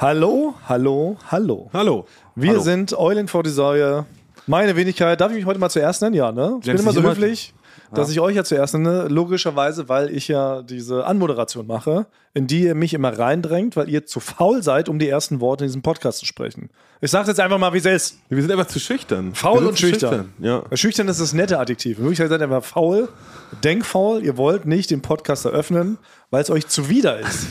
Hallo, hallo, hallo. Hallo. Wir Hallo. sind Eulen vor die Säue. Meine Wenigkeit, darf ich mich heute mal zuerst nennen? Ja, ne? Ich bin Nennst immer so höflich, dass ich euch ja zuerst nenne. Logischerweise, weil ich ja diese Anmoderation mache, in die ihr mich immer reindrängt, weil ihr zu faul seid, um die ersten Worte in diesem Podcast zu sprechen. Ich sage jetzt einfach mal, wie es ist. Wir sind einfach zu schüchtern. Faul und zu schüchtern. Ja. Schüchtern ist das nette Adjektiv. In Wirklichkeit seid ihr einfach faul, denkfaul. Ihr wollt nicht den Podcast eröffnen, weil es euch zuwider ist.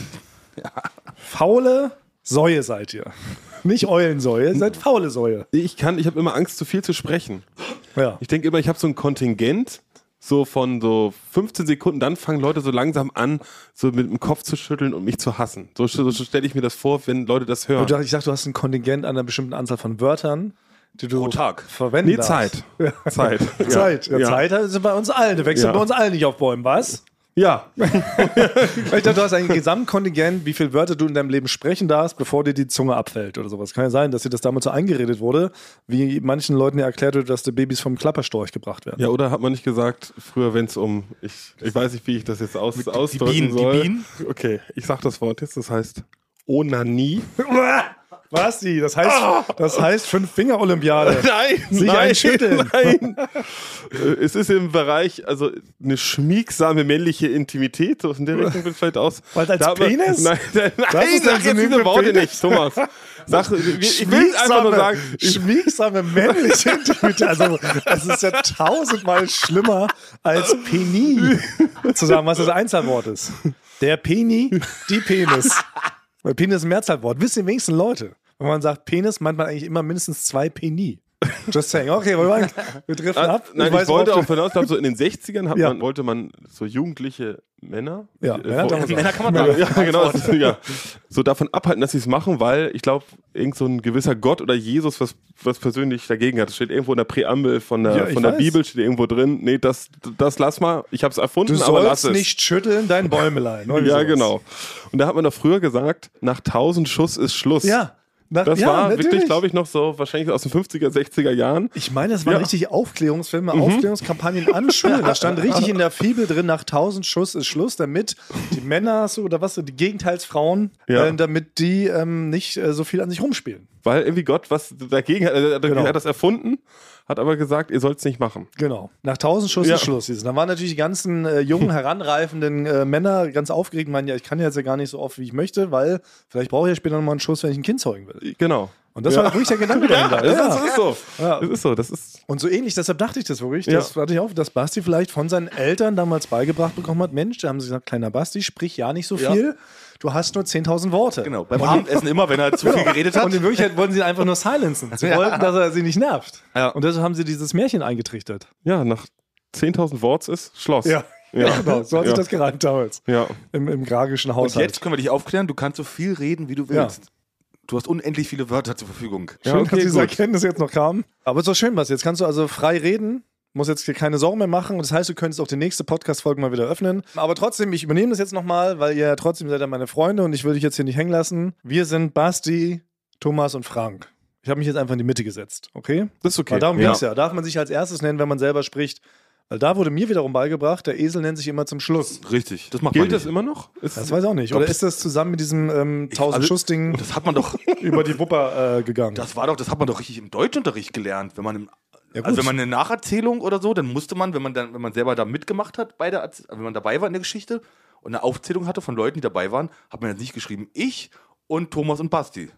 Faule Säue seid ihr. Nicht Eulensäue, ihr seid faule Säue. Ich kann, ich habe immer Angst, zu viel zu sprechen. Ja. Ich denke immer, ich habe so ein Kontingent, so von so 15 Sekunden, dann fangen Leute so langsam an, so mit dem Kopf zu schütteln und mich zu hassen. So, so, stelle ich mir das vor, wenn Leute das hören. Und ich dachte, du hast ein Kontingent an einer bestimmten Anzahl von Wörtern, die du Pro Tag. verwenden Nee. Zeit. Zeit. Ja. Zeit. Ja, Ja. Zeit ist bei uns allen. Der wechselt Ja. bei uns allen nicht auf Bäumen, was? Ja. Ich dachte, du hast ein Gesamtkontingent, wie viele Wörter du in deinem Leben sprechen darfst, bevor dir die Zunge abfällt oder sowas. Kann ja sein, dass dir das damals so eingeredet wurde, wie manchen Leuten ja erklärt wird, dass die Babys vom Klapperstorch gebracht werden. Ja, oder hat man nicht gesagt, früher, wenn es um, ich, ich weiß nicht, wie ich das jetzt aus, ausdrücken Bienen, die soll. Bienen? Okay, ich sag das Wort jetzt, das heißt Onanie. Was die? Das heißt, das heißt Fünf-Finger-Olympiade. Nein, Sich nein, einschütteln. Nein. Äh, es ist im Bereich, also eine schmiegsame männliche Intimität, so in der Richtung wird vielleicht aus. Was, als Da hat man- Penis? Nein, nein, nein Das ist sag ein jetzt diese Worte Penis? nicht, Thomas. Sag, ich will einfach nur sagen. Schmiegsame männliche Intimität. Also, es ist ja tausendmal schlimmer als Peni zu sagen, was das Einzahlwort ist. Der Peni, die Penis. Weil Penis ist ein Mehrzahlwort. Wissen die wenigsten Leute. Wenn man sagt Penis, meint man eigentlich immer mindestens zwei Peni. Just saying. Okay, wir, waren- wir driften Ah, ab. nein, ich, weiß, wollte auch hinaus, ich glaube, so in den 60ern hat Ja. man, wollte man so jugendliche Männer. Ja, äh, ja, vor-. Männer kann man sagen. ja, genau, ist, ja, so davon abhalten, dass sie es machen, weil ich glaube, irgend so ein gewisser Gott oder Jesus was, was persönlich dagegen hat. Das steht irgendwo in der Präambel von der, Ja, ich von der weiß. Bibel, steht irgendwo drin. Nee, das, das lass mal. Ich habe es erfunden, Du aber lass es. nicht schütteln dein Bäumelein. Ja, sowas. genau. Und da hat man doch früher gesagt, nach 1000 Schuss ist Schluss. Ja. Nach, Das ja, war natürlich. wirklich, glaube ich, noch so wahrscheinlich aus den 50er, 60er Jahren. Ich meine, das waren Ja. Mhm. richtig Aufklärungsfilme, Aufklärungskampagnen an Schulen. Da stand richtig in der Fibel drin, nach 1000 Schuss ist Schluss, damit die Männer so oder was, die Gegenteilsfrauen, Ja. äh, damit die ähm, nicht äh, so viel an sich rumspielen. Weil irgendwie Gott was dagegen hat. Er Genau. hat das erfunden, hat aber gesagt, ihr sollt es nicht machen. Genau. Nach 1000 Schuss Ja. ist Schluss. Dann waren natürlich die ganzen äh, jungen, heranreifenden äh, Männer ganz aufgeregt, meinen, ja, ich kann jetzt ja gar nicht so oft, wie ich möchte, weil vielleicht brauche ich ja später nochmal einen Schuss, wenn ich ein Kind zeugen will. Genau. Und das Ja. war wirklich der Gedanke dahinter. Das, Ja. ist, das ist so. Ja. Das ist so. Das ist. Und so ähnlich, deshalb dachte ich das wirklich. Ja. Das hatte ich auch, dass Basti vielleicht von seinen Eltern damals beigebracht bekommen hat: Mensch, da haben sie gesagt, kleiner Basti, sprich ja nicht so Ja. viel. Du hast nur 10.000 Worte. Genau, beim Abendessen immer, wenn er zu viel geredet hat. Und in Wirklichkeit wollten sie ihn einfach nur silenzen. Sie Ja. wollten, dass er sie nicht nervt. Ja. Und deshalb haben sie dieses Märchen eingetrichtert. Ja, nach 10.000 Worts ist Schloss. Ja. Ja. genau. So hat sich Ja. das gereimt damals. Ja. Im, im gragischen Und Haushalt. jetzt können wir dich aufklären, du kannst so viel reden, wie du Ja. willst. Du hast unendlich viele Wörter zur Verfügung. Schön, Ja, okay, dass diese gut. Erkenntnis jetzt noch kam. Aber es ist doch schön, was. Jetzt kannst du also frei reden. Muss jetzt hier keine Sorgen mehr machen. Und das heißt, du könntest auch die nächste Podcast-Folge mal wieder öffnen. Aber trotzdem, ich übernehme das jetzt nochmal, weil ihr ja trotzdem seid ja meine Freunde und ich will dich jetzt hier nicht hängen lassen. Wir sind Basti, Thomas und Frank. Ich habe mich jetzt einfach in die Mitte gesetzt, okay? Das ist okay. Weil darum ja. ging es ja. Darf man sich als erstes nennen, wenn man selber spricht? Weil da wurde mir wiederum beigebracht, der Esel nennt sich immer zum Schluss. Richtig, das macht Gilt man das immer noch? Ist, Das weiß ich auch nicht. Oder ist das zusammen mit diesem ähm, 1000 also- Schuss Ding Das hat man doch, über die Wupper äh, gegangen? das war doch, das hat man doch richtig im Deutschunterricht gelernt, wenn man im, Ja, also wenn man eine Nacherzählung oder so, dann musste man, wenn man dann, wenn man selber da mitgemacht hat, bei der, wenn man dabei war in der Geschichte und eine Aufzählung hatte von Leuten, die dabei waren, hat man jetzt nicht geschrieben, ich und Thomas und Basti,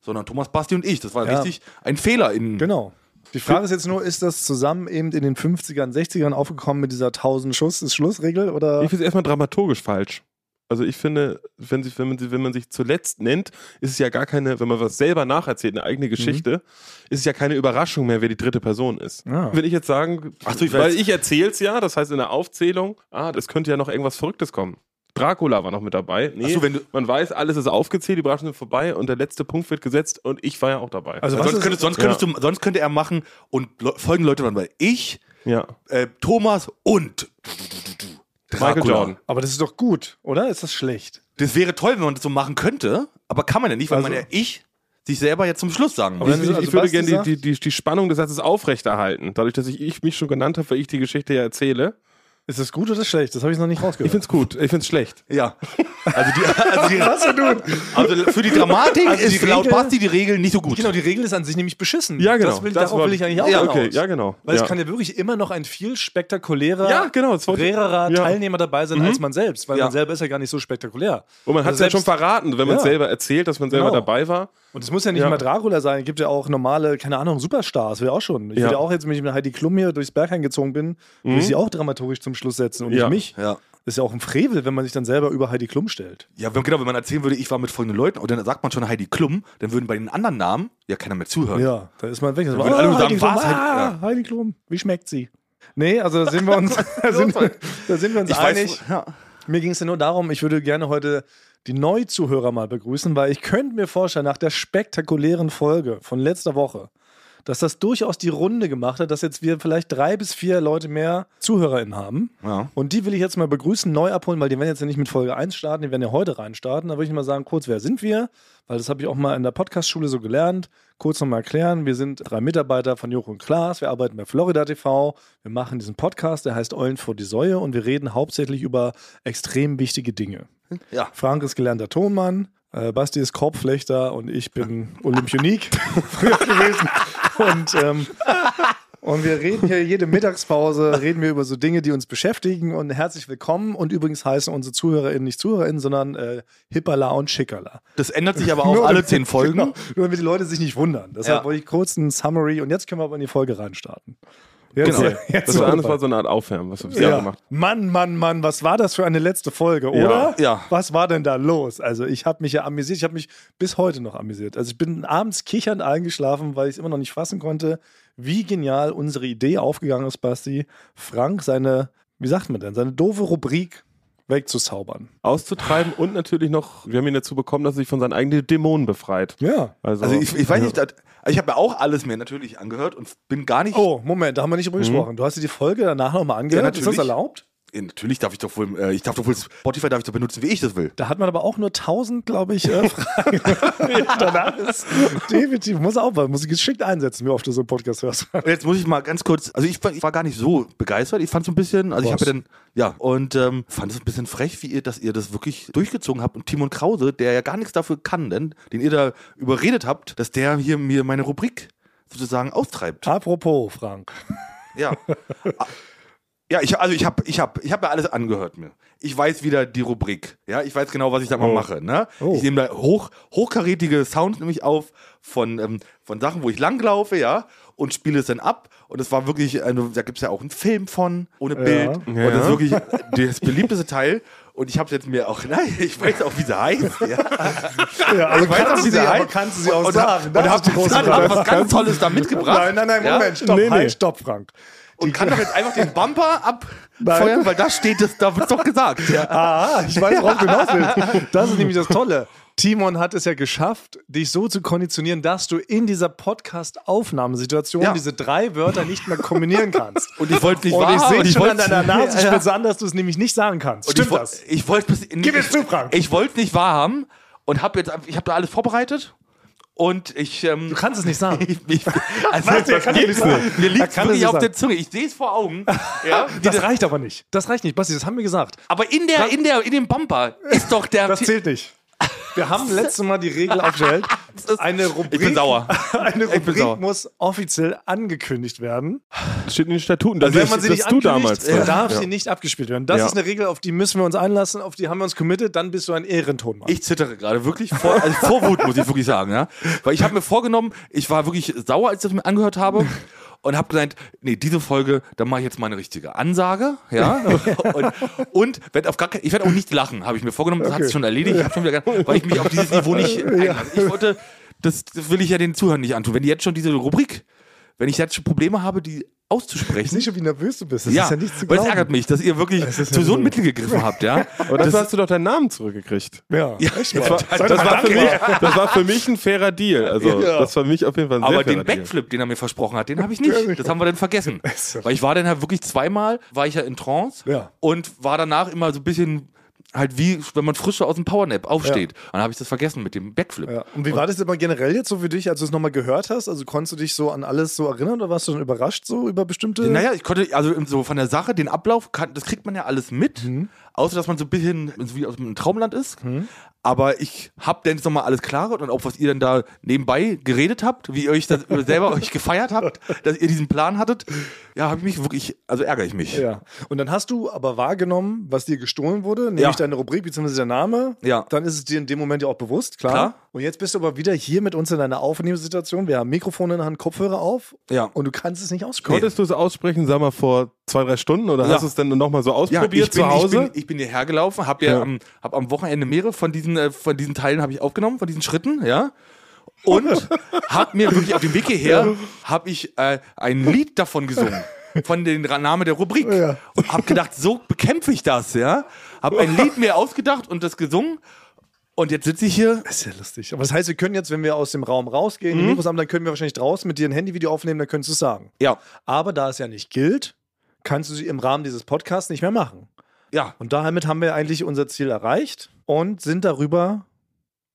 sondern Thomas, Basti und ich. Das war Ja. richtig ein Fehler in. Genau. Die Frage ist jetzt nur, ist das zusammen eben in den 50ern, 60ern aufgekommen mit dieser 1000 Schuss, ist Schlussregel oder? Ich finde es erstmal dramaturgisch falsch. Also ich finde, wenn, sich, wenn, man, sich- wenn man sich zuletzt nennt, ist es ja gar keine, wenn man was selber nacherzählt, eine eigene Geschichte, ist es ja keine Überraschung mehr, wer die dritte Person ist. Ja. Wenn ich jetzt sagen, Ach so, ich weil ich erzähl's ja, das heißt in der Aufzählung, ah, das könnte ja noch irgendwas Verrücktes kommen. Dracula war noch mit dabei. Nee, so, wenn du- man weiß, alles ist aufgezählt, die Überraschungen sind vorbei und der letzte Punkt wird gesetzt und ich war ja auch dabei. Also was sonst, könntest, sonst, könntest du, sonst könnte er machen und folgende Leute waren bei ich, ja. äh, Thomas und Michael Dracula. Jordan. Aber das ist doch gut, oder? Ist das schlecht? Das wäre toll, wenn man das so machen könnte, aber kann man ja nicht, weil Also- man ja ich sich selber jetzt zum Schluss sagen Aber muss. Ich, also ich würde gerne die, die, die, die Spannung des Satzes aufrechterhalten. Dadurch, dass ich, ich mich schon genannt habe, weil ich die Geschichte ja erzähle, Ist das gut oder schlecht? Das habe ich noch nicht Ich rausgehört. find's gut, ich find's schlecht. Ja. Also, die, also, die, Was denn nun? also für die Dramatik Also die ist laut Regel- Basti die Regel nicht so gut. Genau, die Regel ist an sich nämlich beschissen. Ja, genau. Das will, Das darauf war- will ich eigentlich auch Ja, hinaus. Okay, ja, genau. Weil ja. es kann ja wirklich immer noch ein viel spektakulärer, Ja, genau, rarerer ja. Teilnehmer dabei sein als man selbst, weil Ja. man selber ist ja gar nicht so spektakulär. Und man hat es Also ja schon verraten, wenn man es Ja. selber erzählt, dass man selber Genau. dabei war. Und es muss ja nicht Ja. immer Dracula sein, es gibt ja auch normale, keine Ahnung, Superstars, will auch schon. Ich Ja. würde ja auch jetzt, wenn ich mit Heidi Klum hier durchs Berg eingezogen bin, würde ich sie auch dramaturgisch zum Schluss setzen und Ja. nicht mich. Ja. Das ist ja auch ein Frevel, wenn man sich dann selber über Heidi Klum stellt. Ja, wenn, genau, wenn man erzählen würde, ich war mit folgenden Leuten und dann sagt man schon Heidi Klum, dann würden bei den anderen Namen ja keiner mehr zuhören. Ja, da ist man weg. Das würden alle sagen, Heidi Klum, was? ah, Heidi Klum, wie schmeckt sie? Nee, also da sind wir uns, da sind, wir- da sind wir uns Ich einig. weiß, ja. Mir ging es ja nur darum, ich würde gerne heute die Neuzuhörer mal begrüßen, weil ich könnte mir vorstellen, nach der spektakulären Folge von letzter Woche, dass das durchaus die Runde gemacht hat, dass jetzt wir vielleicht drei bis vier Leute mehr ZuhörerInnen haben. Ja. Und die will ich jetzt mal begrüßen, neu abholen, weil die werden jetzt ja nicht mit Folge 1 starten, die werden ja heute reinstarten. Da würde ich mal sagen, kurz, wer sind wir? Weil das habe ich auch mal in der Podcast-Schule so gelernt. Kurz nochmal erklären, wir sind drei Mitarbeiter von und Klaas, wir arbeiten bei Florida TV, wir machen diesen Podcast, der heißt Eulen vor die Säue und wir reden hauptsächlich über extrem wichtige Dinge. Ja. Frank ist gelernter Tonmann, äh, Basti ist Korbflechter und ich bin Olympionik früher gewesen. Und, ähm, und wir reden hier jede Mittagspause, reden wir über so Dinge, die uns beschäftigen. Und herzlich willkommen. Und übrigens heißen unsere ZuhörerInnen nicht ZuhörerInnen, sondern äh, Hippala und Schickerla. Das ändert sich aber auch Nur alle zehn Folgen. Genau, nur damit die Leute sich nicht wundern. Deshalb Ja. wollte ich kurz ein Summary und jetzt können wir aber in die Folge reinstarten. Jetzt, Genau. jetzt Das war, das war so eine Art Aufwärmen, was wir bisher ja. gemacht Mann, Mann, Mann, was war das für eine letzte Folge, oder? Ja. Was war denn da los? Also ich habe mich ja amüsiert, ich habe mich bis heute noch amüsiert. Also ich bin abends kichernd eingeschlafen, weil ich es immer noch nicht fassen konnte, wie genial unsere Idee aufgegangen ist, Basti, Frank seine, wie sagt man denn, seine doofe Rubrik wegzuzaubern. auszutreiben und natürlich noch, wir haben ihn dazu bekommen, dass er sich von seinen eigenen Dämonen befreit. Ja. Also, Also ich, ich weiß nicht, das, ich habe ja auch alles mir natürlich angehört und bin gar nicht. Oh, Moment, da haben wir nicht drüber gesprochen. Du hast dir die Folge danach nochmal angehört. Ja, ist das erlaubt? Ja, natürlich darf ich doch wohl, äh, ich darf doch wohl Spotify darf ich doch benutzen, wie ich das will. Da hat man aber auch nur 1000, glaube ich, äh, Fragen. Danach ist definitiv, muss auch, muss ich geschickt einsetzen, wie oft du so einen Podcast hörst. Jetzt muss ich mal ganz kurz, also ich war, ich war gar nicht so begeistert. Ich fand so ein bisschen, also ich Was? habe ja dann, ja, und ähm, fand es ein bisschen frech, wie ihr, dass ihr das wirklich durchgezogen habt. Und Timon Krause, der ja gar nichts dafür kann, denn, den ihr da überredet habt, dass der hier mir meine Rubrik sozusagen austreibt. Apropos, Frank. Ja. Ja, ich, also ich habe ich hab, ich hab mir alles angehört mir. Ich weiß wieder die Rubrik. Ja, ich weiß genau, was ich da mal Oh. mache. Ne? Oh. Ich nehme da hoch, hochkarätige Sounds nämlich auf von, ähm, von Sachen, wo ich langlaufe, ja, und spiele es dann ab. Und es war wirklich, also, da gibt es ja auch einen Film von, ohne Bild. Und Ja. das ist wirklich das beliebteste Teil. Und ich habe jetzt mir auch, nein, ich weiß auch, wie sie heißt. Ja. Ja, also Ich weiß auch, kannst wie du sie, sie aber heißt. kannst du sie auch und sagen. und hab, ist die große hab was ganz Tolles da mitgebracht. Nein, nein, nein, Ja? Moment, stopp, Nee, nee. halt, stopp, Frank. Und kann doch jetzt einfach den Bumper abfeuern, Nein. weil da steht es, da wird doch gesagt. Ja. Ah, ich weiß, worauf du hinaus willst. Das ist nämlich das Tolle. Timon hat es ja geschafft, dich so zu konditionieren, dass du in dieser Podcast-Aufnahmesituation Ja. diese drei Wörter nicht mehr kombinieren kannst. Und ich wollte nicht Und ich sehe und ich schon an deiner Nasenspitze Ja. an, dass du es nämlich nicht sagen kannst. Und Stimmt ich, das? Ich wollte es Gib es zu, Frank. Ich wollte nicht wahrhaben und habe jetzt ich habe da alles vorbereitet und ich ähm, Du kannst es nicht sagen. ich, ich, also, Was? Er kann es nicht sagen. mir liegt wirklich nicht auf sagen. der Zunge. Ich sehe es vor Augen. ja, Das das- reicht aber nicht. Das reicht nicht, Basti, das haben wir gesagt. aber in der in der in dem Bumper ist doch der Das zählt nicht. Wir haben letztes Mal die Regel aufgestellt. Eine Rubrik, Ich bin sauer. Eine Ich bin Rubrik sauer. muss offiziell angekündigt werden. das steht in den Statuten. Das, Also Wenn man sie das nicht du damals. ne? darf ja. sie nicht abgespielt werden. Das Ja. ist eine Regel, auf die müssen wir uns einlassen, auf die haben wir uns committed, dann bist du ein Ehrentonmann. Ich zittere gerade wirklich vor, also vor Wut, muss ich wirklich sagen, ja. Weil ich habe mir vorgenommen, ich war wirklich sauer, als ich das mir angehört habe. Und habe gesagt, nee, diese Folge, da mache ich jetzt mal eine richtige Ansage, ja. Und, und werd auf gar kein, ich werde auch nicht lachen, habe ich mir vorgenommen. Das hat Okay. sich schon erledigt, ich hab schon wieder, weil ich mich auf dieses Niveau nicht einlasse. Ich wollte, das, das will ich ja den Zuhörern nicht antun. Wenn die jetzt schon diese Rubrik, wenn ich jetzt schon Probleme habe, die auszusprechen. nicht schon, wie nervös du bist. Das ja, ist ja nicht zu weil es glauben. ärgert mich, dass ihr wirklich ja zu so einem Mittel gegriffen habt, ja. Aber dafür hast du doch deinen Namen zurückgekriegt. Ja, Ja, echt das war- Das mal, war, für mich, das war für mich ein fairer Deal. Also, Ja. das war für mich auf jeden Fall ein sehr Aber den Backflip, den er mir versprochen hat, den habe ich nicht. Das haben wir dann vergessen. Weil ich war dann halt wirklich zweimal, war ich ja in Trance Ja. und war danach immer so ein bisschen, halt wie, wenn man frisch aus dem Powernap aufsteht. Und dann habe ich das vergessen mit dem Backflip. Ja. Und wie war das aber generell jetzt so für dich, als du es nochmal gehört hast? Also konntest du dich so an alles so erinnern oder warst du dann überrascht so über bestimmte? Naja, ich konnte, also so von der Sache, den Ablauf, kann, das kriegt man ja alles mit, außer dass man so ein bisschen wie aus einem Traumland ist. Aber ich habe dann jetzt nochmal alles klar und auch was ihr dann da nebenbei geredet habt, wie ihr euch das selber euch gefeiert habt, dass ihr diesen Plan hattet. Ja, habe ich mich wirklich, also ärgere ich mich. Ja. Und dann hast du aber wahrgenommen, was dir gestohlen wurde, nämlich Ja. deine Rubrik bzw. der Name. Ja. Dann ist es dir in dem Moment ja auch bewusst, klar. Klar. Und jetzt bist du aber wieder hier mit uns in einer Aufnahmesituation. Wir haben Mikrofon in der Hand, Kopfhörer auf. Ja. Und du kannst es nicht aussprechen. Konntest du es aussprechen, sag mal, vor zwei, drei Stunden oder Ja. hast du es dann nochmal so ausprobiert ich bin, zu Hause? Ich bin, ich bin hierher gelaufen, habe ja, Ja. Am, hab am Wochenende mehrere von diesen, äh, von diesen Teilen habe ich aufgenommen, von diesen Schritten, ja. Und habe mir wirklich auf dem Weg hierher, habe ich äh, ein Lied davon gesungen. Von dem Namen der Rubrik. Ja. Und habe gedacht, so bekämpfe ich das, ja. Habe ein Lied mir ausgedacht und das gesungen. Und jetzt sitze ich hier. Das ist ja lustig. Aber das heißt, wir können jetzt, wenn wir aus dem Raum rausgehen, die Mikros haben, dann können wir wahrscheinlich draußen mit dir ein Handyvideo aufnehmen, dann könntest du es sagen. Ja. Aber da es ja nicht gilt, kannst du sie im Rahmen dieses Podcasts nicht mehr machen. Ja. Und damit haben wir eigentlich unser Ziel erreicht und sind darüber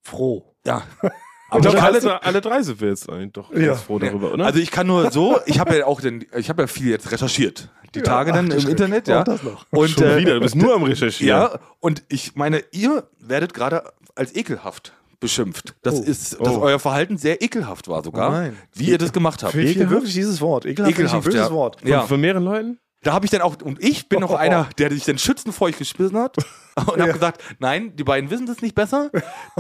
froh. Ja. Aber alle, hast du- drei- alle drei sind wir jetzt eigentlich doch Ja. ganz froh darüber, oder? Also ich kann nur so, ich habe ja auch den, ich habe ja viel jetzt recherchiert. Die Tage ach dann im. Internet, ja. das noch. Und Schon äh, wieder, du bist nur am Recherchieren. Ja, und ich meine, ihr werdet gerade als ekelhaft beschimpft. Das Oh. ist, dass Oh. euer Verhalten sehr ekelhaft war sogar, Oh nein. wie ihr das gemacht habt. Ich Ekelhaft? wirklich dieses Wort. Ekelhaft, finde ich ein Ekelhaft, böses ja. Wort. Ja. Von, von mehreren Leuten? Da habe ich dann auch, und ich bin auch einer, der sich dann schützend vor euch gespissen hat und Ja. habe gesagt, nein, die beiden wissen das nicht besser.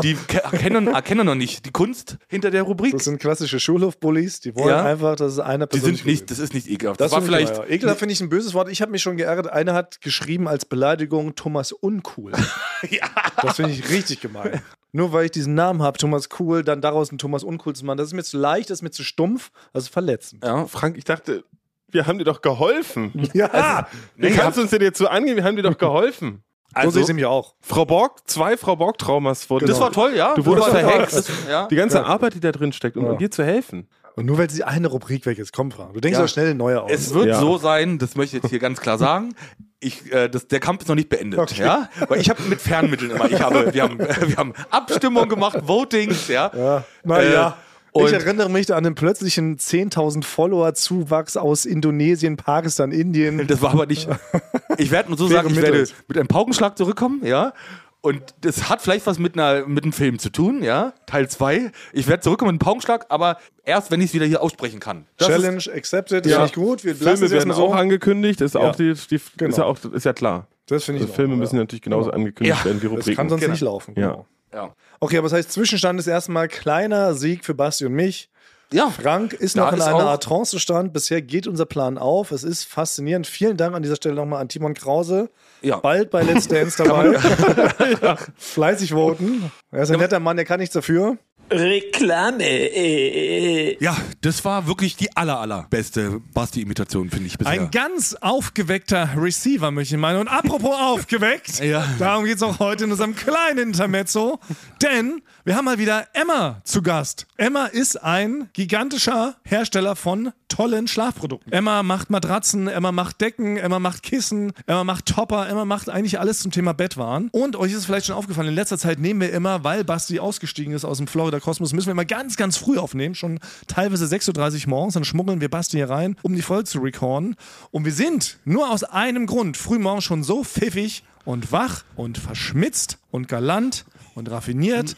Die ke- erkennen, erkennen noch nicht die Kunst hinter der Rubrik. Das sind klassische Schulhofbullies, die wollen Ja. einfach, dass es einer Die Person sind nicht, das ist nicht ekelhaft. Das Das, war vielleicht, ja. Ekelhaft finde ich ein böses Wort. Ich habe mich schon geärgert. Einer hat geschrieben als Beleidigung Thomas Uncool. Das finde ich richtig gemein. Nur weil ich diesen Namen habe, Thomas Cool, dann daraus einen Thomas Uncool zu machen, das ist mir zu leicht, das ist mir zu stumpf, ist verletzend. ja. Frank, ich dachte, wir haben dir doch geholfen. Ja, Wie Nee, kannst du uns denn jetzt so angehen? Wir haben dir doch geholfen. so sehe Also, ich nämlich auch. Frau Borg, zwei Frau Borg-Traumas wurden. das war toll, ja. Du wurdest verhext. Ja. Die ganze Arbeit, die da drin steckt, um Ja. dir zu helfen. Und nur weil sie eine Rubrik weg ist, komm, Frank. Du denkst Ja. auch schnell eine neue aus. Es wird Ja. so sein, das möchte ich jetzt hier ganz klar sagen. Ich, äh, das, der Kampf ist noch nicht beendet, Okay. ja, weil ich habe mit Fernmitteln immer, ich habe, wir haben, wir haben Abstimmung gemacht, Votings, ja. ja. Naja. Äh, und- ich erinnere mich da an den plötzlichen 10.000 Follower-Zuwachs aus Indonesien, Pakistan, Indien. Das war aber nicht. Ich werde nur so sagen, ich werde mit einem Paukenschlag zurückkommen, ja. Und das hat vielleicht was mit, einer, mit einem Film zu tun, ja. Teil 2. Ich werde zurückkommen mit einem Paukenschlag, aber erst, wenn ich es wieder hier aussprechen kann. Das Challenge Ist, accepted, das Ja. finde ich gut. Wir Filme es werden erstmal auch so. angekündigt, ist Ja. auch die, die Genau. ist ja auch ist ja klar. Das finde ich Also Filme Ordnung, müssen ja. natürlich genauso angekündigt Ja, werden, Das Rubriken. kann sonst Genau. nicht laufen. Ja. Genau. ja. Okay, aber das heißt, Zwischenstand ist erstmal kleiner Sieg für Basti und mich. ja. Frank ist noch in einer Art Trancezustand. Bisher geht unser Plan auf. Es ist faszinierend. Vielen Dank an dieser Stelle nochmal an Timon Krause. Ja. Bald bei Let's Dance dabei. Fleißig voten. Er ist ein netter Mann, der kann nichts dafür. Reklame. Äh, Ja, das war wirklich die aller, allerbeste Basti-Imitation, finde ich bisher. Ein ganz aufgeweckter Receiver, möchte ich meinen. Und apropos aufgeweckt, Ja. darum geht es auch heute in unserem kleinen Intermezzo. Denn wir haben mal wieder Emma zu Gast. Emma ist ein gigantischer Hersteller von tollen Schlafprodukten. Emma macht Matratzen, Emma macht Decken, Emma macht Kissen, Emma macht Topper, Emma macht eigentlich alles zum Thema Bettwaren. Und euch ist vielleicht schon aufgefallen, in letzter Zeit nehmen wir immer, weil Basti ausgestiegen ist aus dem Florida Kosmos, müssen wir immer ganz, ganz früh aufnehmen, schon teilweise 6.30 Uhr morgens, dann schmuggeln wir Basti hier rein, um die Folge zu recorden. Und wir sind nur aus einem Grund frühmorgens schon so pfiffig und wach und verschmitzt und galant und raffiniert und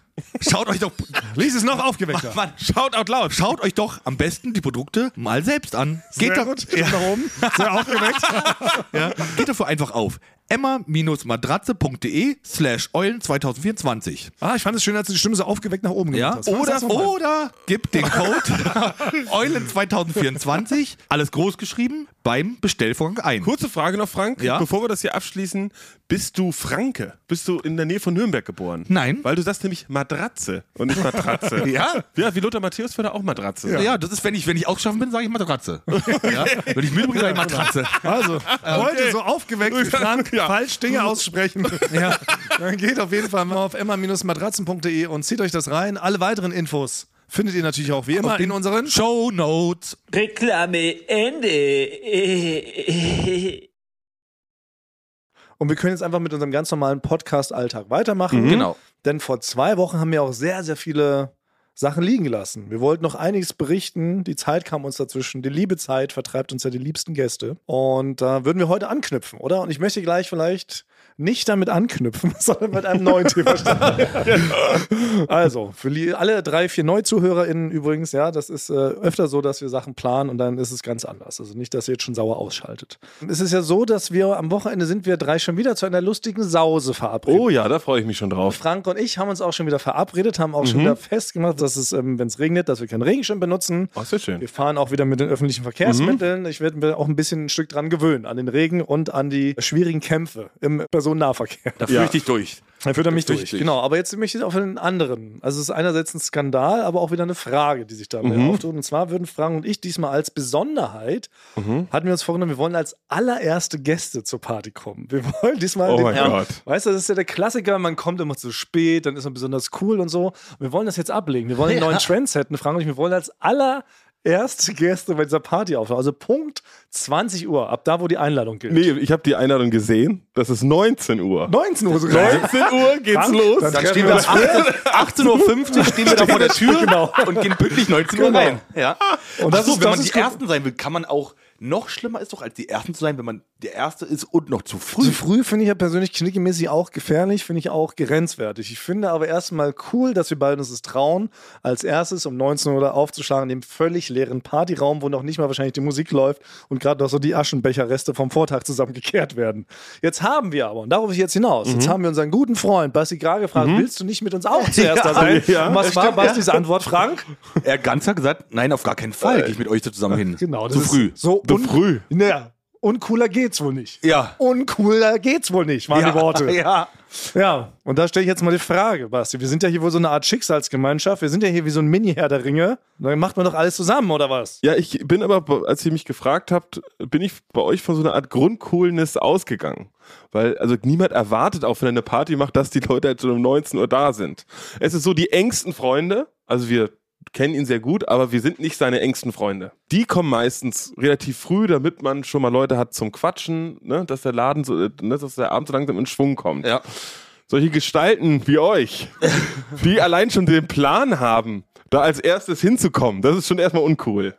Schaut euch doch. Lies es noch aufgeweckter. Mann, schaut out loud. Schaut euch doch am besten die Produkte mal selbst an. Geht Sehr doch, gut. Ja, Nach oben. Sehr aufgeweckt. ja, geht dafür einfach auf emma-matratze.de slash Eulen 2024. Ah, ich fand es schön, als du die Stimme so aufgeweckt nach oben Ja, gemacht hast. oder, oder gib den Code Eulen 2024, alles groß geschrieben, beim Bestellvorgang ein. Kurze Frage noch, Frank, Ja? bevor wir das hier abschließen. Bist du Franke? Bist du in der Nähe von Nürnberg geboren? Nein. Weil du sagst nämlich Matratze und nicht Matratze. Ja. Ja, wie Lothar Matthäus würde auch Matratze sagen. Ja, das ist, wenn ich, wenn ich ausgeschaffen bin, sage ich Matratze. ja? Wenn ich müde bin, sage ich Matratze. Also, heute so aufgeweckt wie Frank falsch Dinge aussprechen. ja. Dann geht auf jeden Fall mal auf emma-matratzen.de und zieht euch das rein. Alle weiteren Infos findet ihr natürlich auch wie immer in unseren Show Notes. Reklame Ende. Und wir können jetzt einfach mit unserem ganz normalen Podcast-Alltag weitermachen. Genau. Denn vor zwei Wochen haben wir auch sehr, sehr viele Sachen liegen gelassen. Wir wollten noch einiges berichten. Die Zeit kam uns dazwischen. Die liebe Zeit vertreibt uns ja die liebsten Gäste. Und da würden wir heute anknüpfen, oder? Und ich möchte gleich vielleicht nicht damit anknüpfen, sondern mit einem neuen Thema starten. also, für die, alle drei, vier NeuzuhörerInnen übrigens, ja, das ist äh, öfter so, dass wir Sachen planen und dann ist es ganz anders. Also nicht, dass ihr jetzt schon sauer ausschaltet. Es ist ja so, dass wir am Wochenende sind wir drei schon wieder zu einer lustigen Sause verabredet. Oh ja, da freue ich mich schon drauf. Frank und ich haben uns auch schon wieder verabredet, haben auch schon wieder festgemacht, dass es, ähm, wenn es regnet, dass wir keinen Regenschirm benutzen. Oh, sehr schön. Wir fahren auch wieder mit den öffentlichen Verkehrsmitteln. Ich werde mir auch ein bisschen ein Stück dran gewöhnen, an den Regen und an die schwierigen Kämpfe im Personennahverkehr. Da führe ich dich durch. Dann führt er mich durch. richtig. Genau, aber jetzt möchte ich auf den anderen. Also es ist einerseits ein Skandal, aber auch wieder eine Frage, die sich dabei Mhm. auftut. Und zwar würden Frank und ich diesmal als Besonderheit, Mhm. hatten wir uns vorgenommen, wir wollen als allererste Gäste zur Party kommen. Wir wollen diesmal Oh den, mein Gott. Weißt du, das ist ja der Klassiker, man kommt immer zu spät, dann ist man besonders cool und so. Und wir wollen das jetzt ablegen. Wir wollen einen neuen Trend setzen, Frank und ich. Wir wollen als allererste Gäste bei dieser Party aufhören. Also Punkt 20 Uhr, ab da, wo die Einladung gilt. Nee, ich habe die Einladung gesehen. Das ist 19 Uhr. 19 Uhr sogar. 19 Uhr geht's Frank, los. dann Dann stehen wir wir uns 18 18.50 Uhr stehen wir da vor der Tür Genau. und gehen pünktlich 19 Uhr Genau. rein. Ja. Und das Ach so, ist- wenn das man ist die gut. Ersten sein will, kann man auch noch schlimmer ist doch, als die Ersten zu sein, wenn man der Erste ist und noch zu früh. Zu früh finde ich ja persönlich knickemäßig auch gefährlich, finde ich auch grenzwertig. Ich finde aber erstmal cool, dass wir beide uns es trauen, als erstes um 19 Uhr aufzuschlagen in dem völlig leeren Partyraum, wo noch nicht mal wahrscheinlich die Musik läuft und gerade noch so die Aschenbecherreste vom Vortag zusammengekehrt werden. Jetzt haben wir aber, und darauf ich jetzt hinaus, jetzt haben wir unseren guten Freund Basti Grage gefragt, willst du nicht mit uns auch zuerst da sein? ja, und was war Bastis Antwort, Frank? Er ganz hat gesagt, nein, auf gar keinen Fall gehe ich mit euch so zusammen hin. Genau, das zu ist früh. So Zu früh. Naja, uncooler geht's wohl nicht. Ja. Uncooler geht's wohl nicht, waren die Worte. Ja. Ja, und da stelle ich jetzt mal die Frage, Basti. Wir sind ja hier wohl so eine Art Schicksalsgemeinschaft. Wir sind ja hier wie so ein Mini-Herr der Ringe. Dann macht man doch alles zusammen, oder was? Ja, ich bin aber, als ihr mich gefragt habt, bin ich bei euch von so einer Art Grundcoolness ausgegangen. Weil, also niemand erwartet auch, wenn er eine Party macht, dass die Leute halt schon um 19 Uhr da sind. Es ist so die engsten Freunde, also wir kennen ihn sehr gut, aber wir sind nicht seine engsten Freunde. Die kommen meistens relativ früh, damit man schon mal Leute hat zum Quatschen, ne, dass der Laden so, äh, ne, dass der Abend so langsam in Schwung kommt. Ja. Solche Gestalten wie euch, die allein schon den Plan haben, da als erstes hinzukommen, das ist schon erstmal uncool.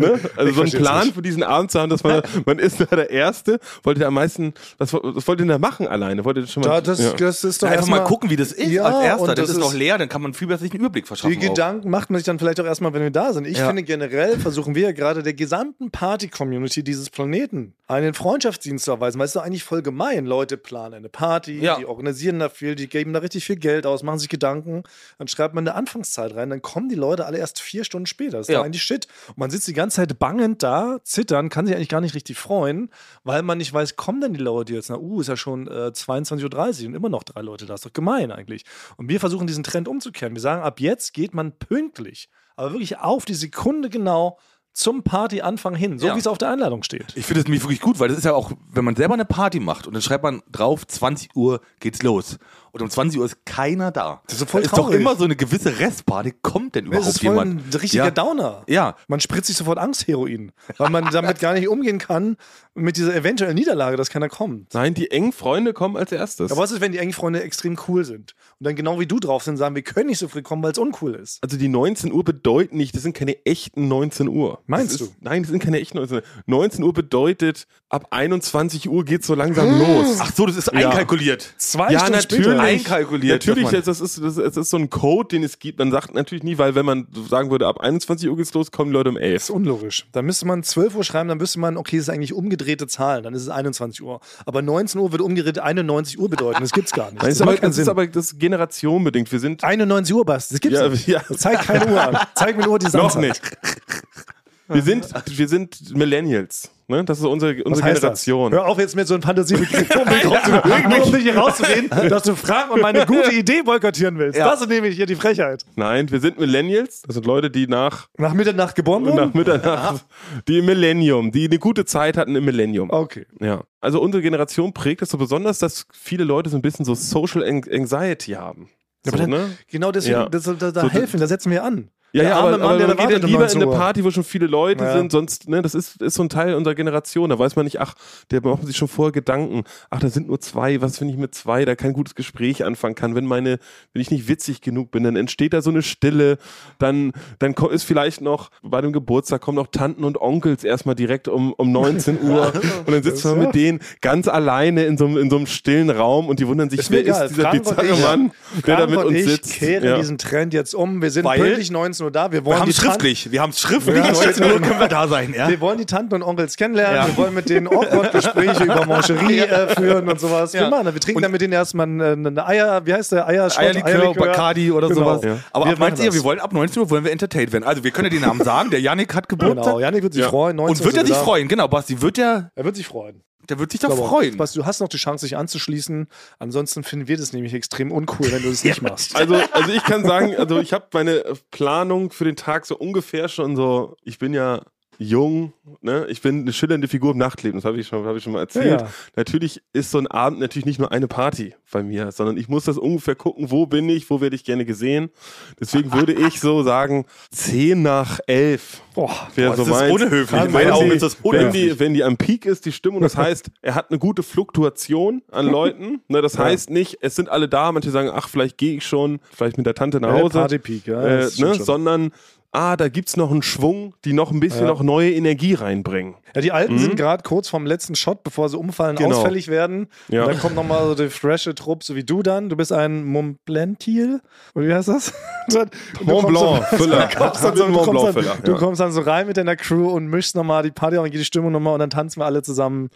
Ne? Also so einen Plan nicht. für diesen Abend zu haben, dass man, man ist da der Erste. Wollt ihr am meisten, was, was wollt ihr denn da machen alleine? Wollt ihr schon mal, Da, das, ja. das ist doch Einfach erstmal mal gucken, wie das ist Ja, als Erster. Dann das ist noch leer, dann kann man viel besser sich einen Überblick verschaffen. Die auch. Gedanken macht man sich dann vielleicht auch erstmal, wenn wir da sind. Ich Ja. finde generell versuchen wir ja gerade der gesamten Party-Community dieses Planeten einen Freundschaftsdienst zu erweisen, weil es ist doch eigentlich voll gemein. Leute planen eine Party, Ja. die organisieren da viel, die geben da richtig viel Geld aus, machen sich Gedanken, dann schreibt man eine Anfangszeit rein, dann kommen die Leute alle erst vier Stunden später. Das ist Ja. doch eigentlich Shit. Und man sitzt die ganze Zeit bangend da, zittern, kann sich eigentlich gar nicht richtig freuen, weil man nicht weiß, kommen denn die Leute jetzt? Na, uh, ist ja schon äh, 22.30 Uhr und immer noch drei Leute da. Ist doch gemein eigentlich. Und wir versuchen diesen Trend umzukehren. Wir sagen, ab jetzt geht man pünktlich, aber wirklich auf die Sekunde genau zum Partyanfang hin, so Ja. wie es auf der Einladung steht. Ich finde es nämlich wirklich gut, weil das ist ja auch, wenn man selber eine Party macht und dann schreibt man drauf, 20 Uhr geht's los. Und um 20 Uhr ist keiner da. Das ist voll Da ist doch immer so eine gewisse Restparty. Kommt denn überhaupt Es ist voll jemand? ein richtiger ja. Downer. Ja. Man spritzt sich sofort Angstheroin, weil man damit gar nicht umgehen kann mit dieser eventuellen Niederlage, dass keiner kommt. Nein, die engen Freunde kommen als erstes. Aber was ist, wenn die engen Freunde extrem cool sind und dann genau wie du drauf sind, sagen, wir können nicht so früh kommen, weil es uncool ist? also die 19 Uhr bedeuten nicht, das sind keine echten 19 Uhr. Meinst das du? Ist, nein, das sind keine echten 19 Uhr. 19 Uhr bedeutet, ab 21 Uhr geht so langsam los. Ach so, das ist einkalkuliert. Zwei ja, Stunden natürlich. Einkalkuliert. Natürlich, das ist, das, ist, das ist so ein Code, den es gibt. Man sagt natürlich nie, weil wenn man sagen würde, ab 21 Uhr geht's los, kommen Leute um 11. Das ist unlogisch. Da müsste man 12 Uhr schreiben, dann wüsste man, okay, das ist eigentlich umgedrehte Zahlen, dann ist es 21 Uhr. Aber 19 Uhr würde umgedreht 91 Uhr bedeuten. Das gibt's gar nicht. Das ist, aber, das ist aber das ist generationenbedingt. Wir sind 91 Uhr, Bast. Das gibt's Ja, nicht. ja. Zeig keine Uhr an. Zeig mir nur die noch nicht. Wir sind, wir sind Millennials. Ne? Das ist unsere, unsere Generation. Das? Hör auf jetzt mit so einem Fantasiebegriff, um mich rauszureden, nur um dich hier rauszureden, dass du Fragen und meine gute Idee boykottieren willst. Das ist nämlich hier die Frechheit. Nein, wir sind Millennials. Das sind Leute, die nach, Nach Mitternacht geboren wurden? nach Mitternacht, die im Millennium, die eine gute Zeit hatten im Millennium. Okay. Ja. Also unsere Generation prägt es so besonders, dass viele Leute so ein bisschen so Social An- Anxiety haben. so, dann- ne? Genau deswegen, Ja. das, da, da So, helfen, da setzen wir an. Ja, Der ja, arme aber, Mann, aber der man geht um lieber 19 in eine. Party, wo schon viele Leute Ja. sind, sonst, ne, das ist, ist so ein Teil unserer Generation. Da weiß man nicht, ach, der macht sich schon vorher Gedanken, ach, da sind nur zwei, was, wenn ich mit zwei da kein gutes Gespräch anfangen kann, wenn meine, wenn ich nicht witzig genug bin, dann entsteht da so eine Stille, dann, dann ist vielleicht noch, bei dem Geburtstag kommen noch Tanten und Onkels erstmal direkt um, um 19 Uhr und dann sitzt man mit denen ganz alleine in so, einem- in so einem stillen Raum und die wundern sich, Ist wer egal. ist dieser bizarre ich- Mann, der da mit uns ich sitzt. kehren Ja. diesen Trend jetzt um. Wir sind Weil- pünktlich 19 Uhr da. Wir wollen Wir haben es schriftlich. Wir haben es schriftlich. Ja, 19 Uhr können wir da sein, ja? Wir wollen die Tanten und Onkels kennenlernen. Ja. Wir wollen mit denen Awkward-Gespräche über Mancherie äh, führen und sowas. Wir, Ja. machen, das. wir trinken Und- dann mit denen erstmal eine, eine Eier, wie heißt der? Eier Eierlikör, Bacardi oder Genau. sowas. Aber Wir ab machen ihr, wir wollen ab 19 Uhr wollen wir entertained werden. Also wir können ja den Namen sagen, der Yannick hat Geburtstag. Genau, Janik wird sich freuen. 19 Und wird er sich wir freuen? Genau, Basti, wird er, Er wird sich freuen. Der wird sich doch Aber, freuen. Basti, du hast noch die Chance, sich anzuschließen. Ansonsten finden wir das nämlich extrem uncool, wenn du das nicht machst. Also, also ich kann sagen, also ich habe meine Planung für den Tag so ungefähr schon so, ich bin ja jung, ne? Ich bin eine schillernde Figur im Nachtleben, das habe ich schon, habe ich schon mal erzählt. Ja. Natürlich ist so ein Abend natürlich nicht nur eine Party bei mir, sondern ich muss das ungefähr gucken, wo bin ich, wo werde ich gerne gesehen. Deswegen würde ich so sagen, 10 nach 11 Boah, wäre so das ist unhöflich. In meinen. Augen ist das wenn unhöflich. die, wenn die am Peak ist, die Stimmung, das heißt, er hat eine gute Fluktuation an Leuten. Ne, das heißt nicht, es sind alle da, manche sagen, ach, vielleicht gehe ich schon, vielleicht mit der Tante nach Ja, Hause. Partypeak, ja, äh, ne, sondern, ah, da gibt's noch einen Schwung, die noch ein bisschen Ja. noch neue Energie reinbringen. Ja, die Alten sind gerade kurz vorm letzten Shot, bevor sie umfallen, Mhm. Genau. ausfällig werden. Ja. Und dann kommt nochmal so der frische Trupp, so wie du dann. Du bist ein Montblantil. Oder wie heißt das? Dann- du Mont kommst Blanc, so- Füller. Du kommst dann, so, du Mont kommst Blanc dann, Füller, du ja. kommst dann so rein mit deiner Crew und mischst nochmal die Party und dann geht die Stimmung nochmal und dann tanzen wir alle zusammen.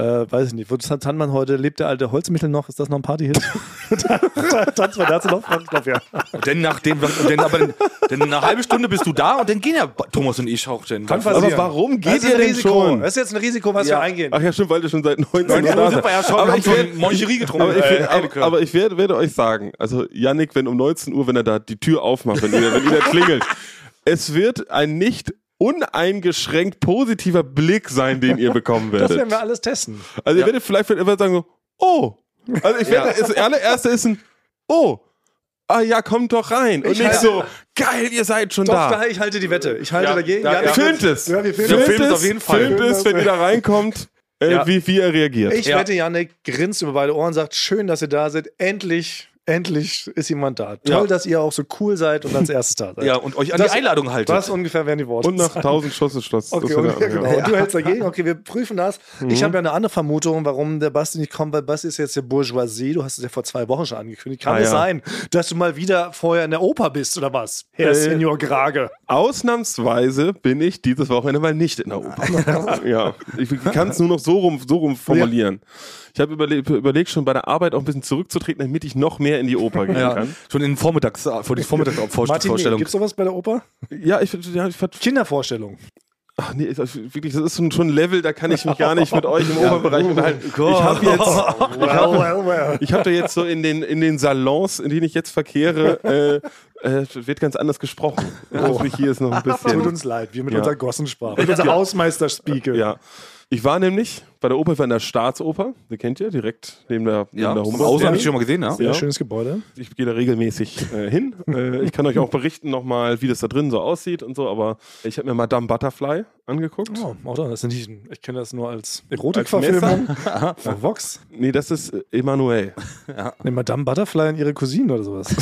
Äh, weiß ich nicht. Wo tanzt man heute? Lebt der alte Holzmichel noch? Ist das noch ein Partyhit? tanzen wir dazu noch? Ich glaube ja. Und dann nach dem, und dann aber dann, dann eine halbe Stunde bist du da und dann gehen ja Thomas und ich auch dann. Kann. Aber warum geht ihr denn Risiko. schon? Das ist jetzt ein Risiko, was Ja. wir eingehen. Ach ja, stimmt, weil ihr schon seit 19 Neun Uhr Uhr da ja schon, Aber ich schon werd- Moncherie getrunken. Aber ich, äh, werd- aber, aber ich werde, werde euch sagen, also Yannick, wenn um 19 Uhr, wenn er da die Tür aufmacht, wenn ihr, wenn ihr da klingelt, es wird ein nicht uneingeschränkt positiver Blick sein, den ihr bekommen Das werdet. werden wir alles testen. Also ihr werdet vielleicht einfach sagen so, oh. Also ich werde, das allererste ist ein, oh. Ah ja, kommt doch rein. Und Ich nicht halte- so, geil, ihr seid schon Doch, da. da, ich halte die Wette. Ich halte Ja, dagegen. da- Ja, ja. Filmt es. Ja, wir filmen Ja, es. es auf jeden Fall. Filmt es, wenn ihr da reinkommt, äh, Ja. wie, wie er reagiert. Ich Ja. wette, Janik grinst über beide Ohren, sagt, schön, dass ihr da seid. Endlich, endlich ist jemand da. Toll, Ja. dass ihr auch so cool seid und als erstes da seid. Ja, und euch an Das- die Einladung haltet. Das ungefähr wären die Worte. Und nach 1000 Schuss ist Schluss. Okay, Das und, ja, genau. Und du hältst dagegen. Okay, wir prüfen das. Ich habe ja eine andere Vermutung, warum der Basti nicht kommt, weil Basti ist jetzt der Bourgeoisie. Du hast es ja vor zwei Wochen schon angekündigt. Kann Ah, es ja. sein, dass du mal wieder vorher in der Oper bist oder was? Herr Äh, Senior Grage. Ausnahmsweise bin ich dieses Wochenende mal nicht in der Oper. ja, ich kann es nur noch so rum, so rum formulieren. Ich habe überle überlegt, schon bei der Arbeit auch ein bisschen zurückzutreten, damit ich noch mehr in die Oper gehen ja, kann. schon in den Vormittags, vor die Vormittagsvorstellung. gibt es sowas bei der Oper? Ja, ich, ja, ich Kindervorstellung. ach nee, ist wirklich, das ist schon ein Level, da kann ich mich gar nicht mit euch im Operbereich unterhalten. Ich habe jetzt, Well, well, well. ich habe da jetzt so in den in den Salons, in denen ich jetzt verkehre, äh, äh, wird ganz anders gesprochen. Also hier ist noch ein bisschen. Tut uns leid, wir mit Ja. unserer Gossensprache. Mit unserer Hausmeister-Speaker. Ja. Ich war nämlich bei der Oper, ich war in der Staatsoper, die kennt ihr, direkt neben der, neben Ja, der Humboldt. Außen habe ich schon mal gesehen, ja. Sehr Ja. schönes Gebäude. Ich gehe da regelmäßig äh, hin. Äh, ich kann euch auch berichten nochmal, wie das da drin so aussieht und so, aber ich habe mir Madame Butterfly angeguckt. Oh, oder? Das sind nicht, ich kenne das nur als Erotikverfilmung. Von Vox. Nee, das ist äh, Emanuel. Nee, Madame Butterfly und ihre Cousine oder sowas.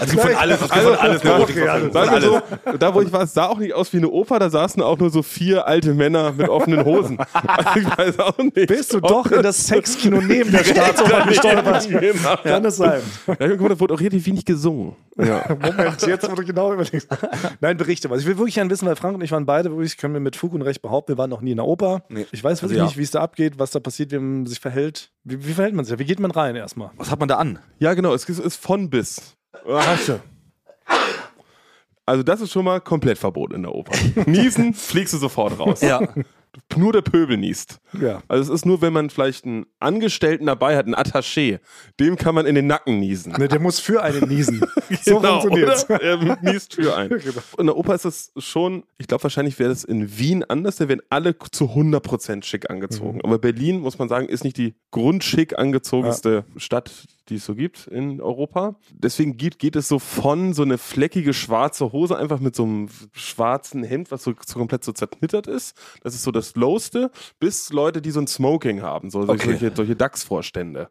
Also von alles, von alles eine Erotikverfilmung. Sagen Von wir alles. so, da wo ich war, es sah auch nicht aus wie eine Oper, da saßen auch nur so vier alte Männer mit offenen Hosen. ich weiß auch nicht. Bist du doch in das Sexkino neben der Staatsoper gestolpert? Genau. Kann es sein? Ja, mal, da wurde auch relativ wenig gesungen. Ja. Moment, jetzt wurde genau überlegt. Nein, berichte mal. Ich will wirklich gerne wissen, weil Frank und ich waren beide, wirklich, können wir mit Fug und Recht behaupten, wir waren noch nie in der Oper. Nee. Ich weiß wirklich Also nicht, wie es da abgeht, was da passiert, wie man sich verhält. Wie, wie verhält man sich? Wie geht man rein erstmal? Was hat man da an? ja, genau, es ist von bis. Hast du. Also das ist schon mal komplett verboten in der Oper. Niesen, fliegst du sofort raus. Ja. Nur der Pöbel niest. Ja. Also es ist nur, wenn man vielleicht einen Angestellten dabei hat, einen Attaché, dem kann man in den Nacken niesen. Ne, der muss für einen niesen. So funktioniert's. oder? Er niest für einen. Genau. In der Oper ist es schon, ich glaube wahrscheinlich wäre das in Wien anders, da werden alle zu 100% schick angezogen. Aber Berlin, muss man sagen, ist nicht die grundschick angezogenste Stadt, die es so gibt in Europa. Deswegen geht, geht es so von so eine fleckige schwarze Hose einfach mit so einem schwarzen Hemd, was so, so komplett so zerknittert ist. Das ist so das Lowste, bis Leute, die so ein Smoking haben, so Okay. solche, solche DAX-Vorstände.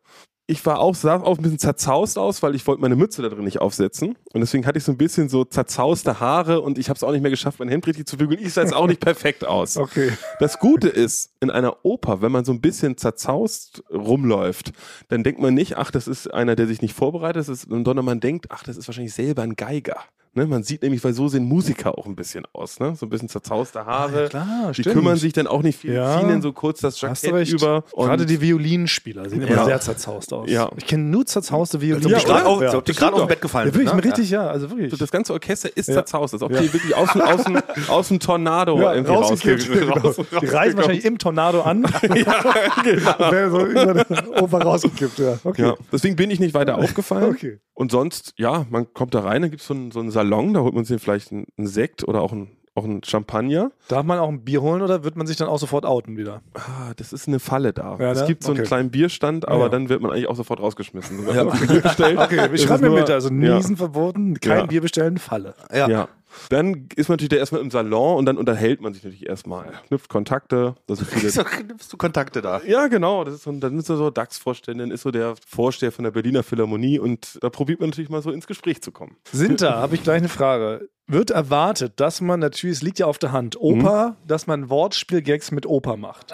Ich war auch, sah auch ein bisschen zerzaust aus, weil ich wollte meine Mütze da drin nicht aufsetzen. Und deswegen hatte ich so ein bisschen so zerzauste Haare und ich habe es auch nicht mehr geschafft, mein Hemd richtig zu bügeln. Ich sah jetzt auch nicht perfekt aus. Okay. Das Gute ist, in einer Oper, wenn man so ein bisschen zerzaust rumläuft, dann denkt man nicht, ach, das ist einer, der sich nicht vorbereitet, das ist, sondern man denkt, ach, das ist wahrscheinlich selber ein Geiger. Ne? Man sieht nämlich, weil so sehen Musiker auch ein bisschen aus. Ne? So ein bisschen zerzauste Haare. ja, klar, die stimmt. kümmern sich dann auch nicht viel, Ja. ziehen dann so kurz das Jackett über. Und Gerade die Violinspieler sehen immer Ja. sehr zerzaust aus. Ja. Ich kenne nur zerzauste Violinen. gerade auf, ja. die gerade auf dem Bett gefallen Ja, wirklich, ne? richtig, ja, also wirklich. So, das ganze Orchester ist Ja. zerzaust, als ob Ja. die wirklich aus, dem- aus, dem- aus dem Tornado ja, irgendwie rausgekippt. rausge- Genau. raus- Die reisen wahrscheinlich im Tornado an. ja, genau. Wäre so über den rausgekippt, ja. Okay. Ja, deswegen bin ich nicht weiter aufgefallen. Okay. Und sonst, ja, man kommt da rein, da gibt es so einen, so einen Salon, da holt man sich vielleicht einen, einen Sekt oder auch einen, auch einen Champagner. Darf man auch ein Bier holen oder wird man sich dann auch sofort outen wieder? Ah, das ist eine Falle da. Ja, es ne? gibt so einen Okay. kleinen Bierstand, aber Ja. dann wird man eigentlich auch sofort rausgeschmissen. Ja. Okay, ich schreibe mir mit, also ja. Niesen verboten, kein Ja. Bier bestellen, Falle. Ja. Dann ist man natürlich da erstmal im Salon und dann unterhält man sich natürlich erstmal. Knüpft Kontakte. Da sind viele So nimmst du Kontakte da. Ja, genau. Das ist so, dann ist er so DAX-Vorständin, ist so der Vorsteher von der Berliner Philharmonie und da probiert man natürlich mal so ins Gespräch zu kommen. Sind da, habe ich gleich eine Frage. Wird erwartet, dass man natürlich, es liegt ja auf der Hand, Oper, dass man Wortspielgags mit Oper macht.